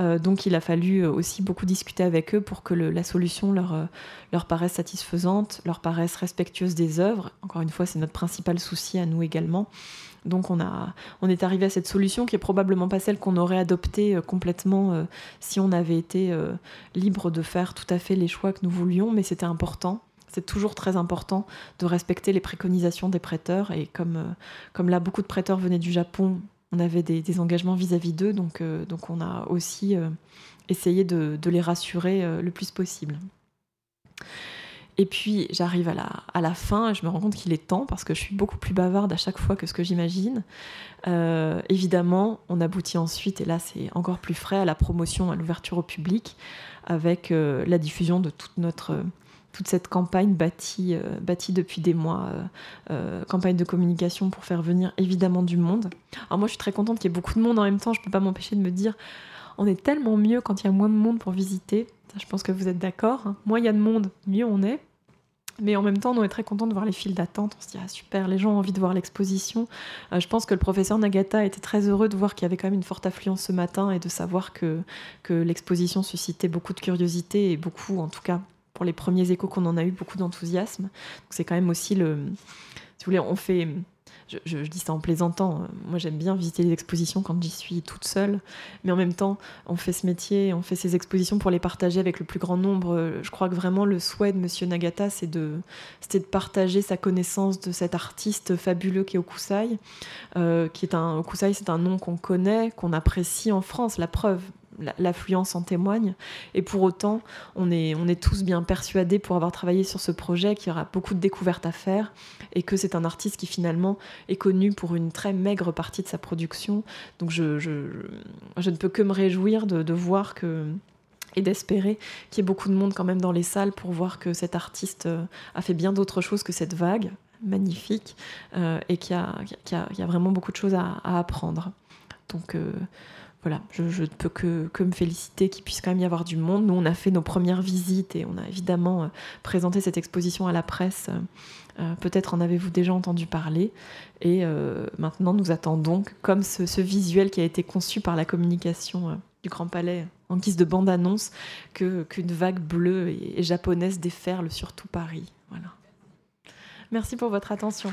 Euh, donc il a fallu aussi beaucoup discuter avec eux pour que la solution leur, euh, leur paraisse satisfaisante, leur paraisse respectueuse des œuvres. Encore une fois, c'est notre principal souci à nous également. Donc on, a, on est arrivé à cette solution qui est probablement pas celle qu'on aurait adoptée euh, complètement si on avait été libre de faire tout à fait les choix que nous voulions, mais c'était important c'est toujours très important de respecter les préconisations des prêteurs. Et comme, euh, là, beaucoup de prêteurs venaient du Japon, on avait des, engagements vis-à-vis d'eux. Donc, euh, on a aussi euh, essayé de, les rassurer le plus possible. Et puis j'arrive à la, à la fin et je me rends compte qu'il est temps parce que je suis beaucoup plus bavarde à chaque fois que ce que j'imagine. évidemment, on aboutit ensuite, et là c'est encore plus frais, à la promotion, à l'ouverture au public avec la diffusion de toute notre toute cette campagne bâtie, euh, bâtie depuis des mois, euh, euh, campagne de communication pour faire venir évidemment du monde. Alors moi je suis très contente qu'il y ait beaucoup de monde en même temps, je ne peux pas m'empêcher de me dire, on est tellement mieux quand il y a moins de monde pour visiter, je pense que vous êtes d'accord, hein. moins il y a de monde, mieux on est. Mais en même temps, on est très content de voir les files d'attente. On se dit, ah super, les gens ont envie de voir l'exposition. je pense que le professeur Nagata était très heureux de voir qu'il y avait quand même une forte affluence ce matin et de savoir que, que l'exposition suscitait beaucoup de curiosité et beaucoup, en tout cas, les premiers échos qu'on en a eu, beaucoup d'enthousiasme. C'est quand même aussi le. Si vous voulez, on fait. Je, dis ça en plaisantant. Moi, j'aime bien visiter les expositions quand j'y suis toute seule. Mais en même temps, on fait ce métier, on fait ces expositions pour les partager avec le plus grand nombre. Je crois que vraiment le souhait de Monsieur Nagata, c'est de, de partager sa connaissance de cet artiste fabuleux qui est Okusai. Euh, qui est un, Okusai, c'est un nom qu'on connaît, qu'on apprécie en France. La preuve, l'affluence en témoigne. Et pour autant, on est, on est tous bien persuadés pour avoir travaillé sur ce projet qu'il y aura beaucoup de découvertes à faire et que c'est un artiste qui finalement est connu pour une très maigre partie de sa production. Donc je, je, ne peux que me réjouir de, voir que et d'espérer qu'il y ait beaucoup de monde quand même dans les salles pour voir que cet artiste euh, a fait bien d'autres choses que cette vague magnifique euh, et qu'il y, y, y, a vraiment beaucoup de choses à, à apprendre. Donc euh, voilà, je ne peux que, me féliciter qu'il puisse quand même y avoir du monde. Nous, on a fait nos premières visites et on a évidemment euh, présenté cette exposition à la presse. Euh, peut-être en avez-vous déjà entendu parler. Et euh, maintenant, nous attendons, comme ce, visuel qui a été conçu par la communication du Grand Palais en guise de bande-annonce, qu'une vague bleue et, et japonaise déferle sur tout Paris. Voilà. Merci pour votre attention.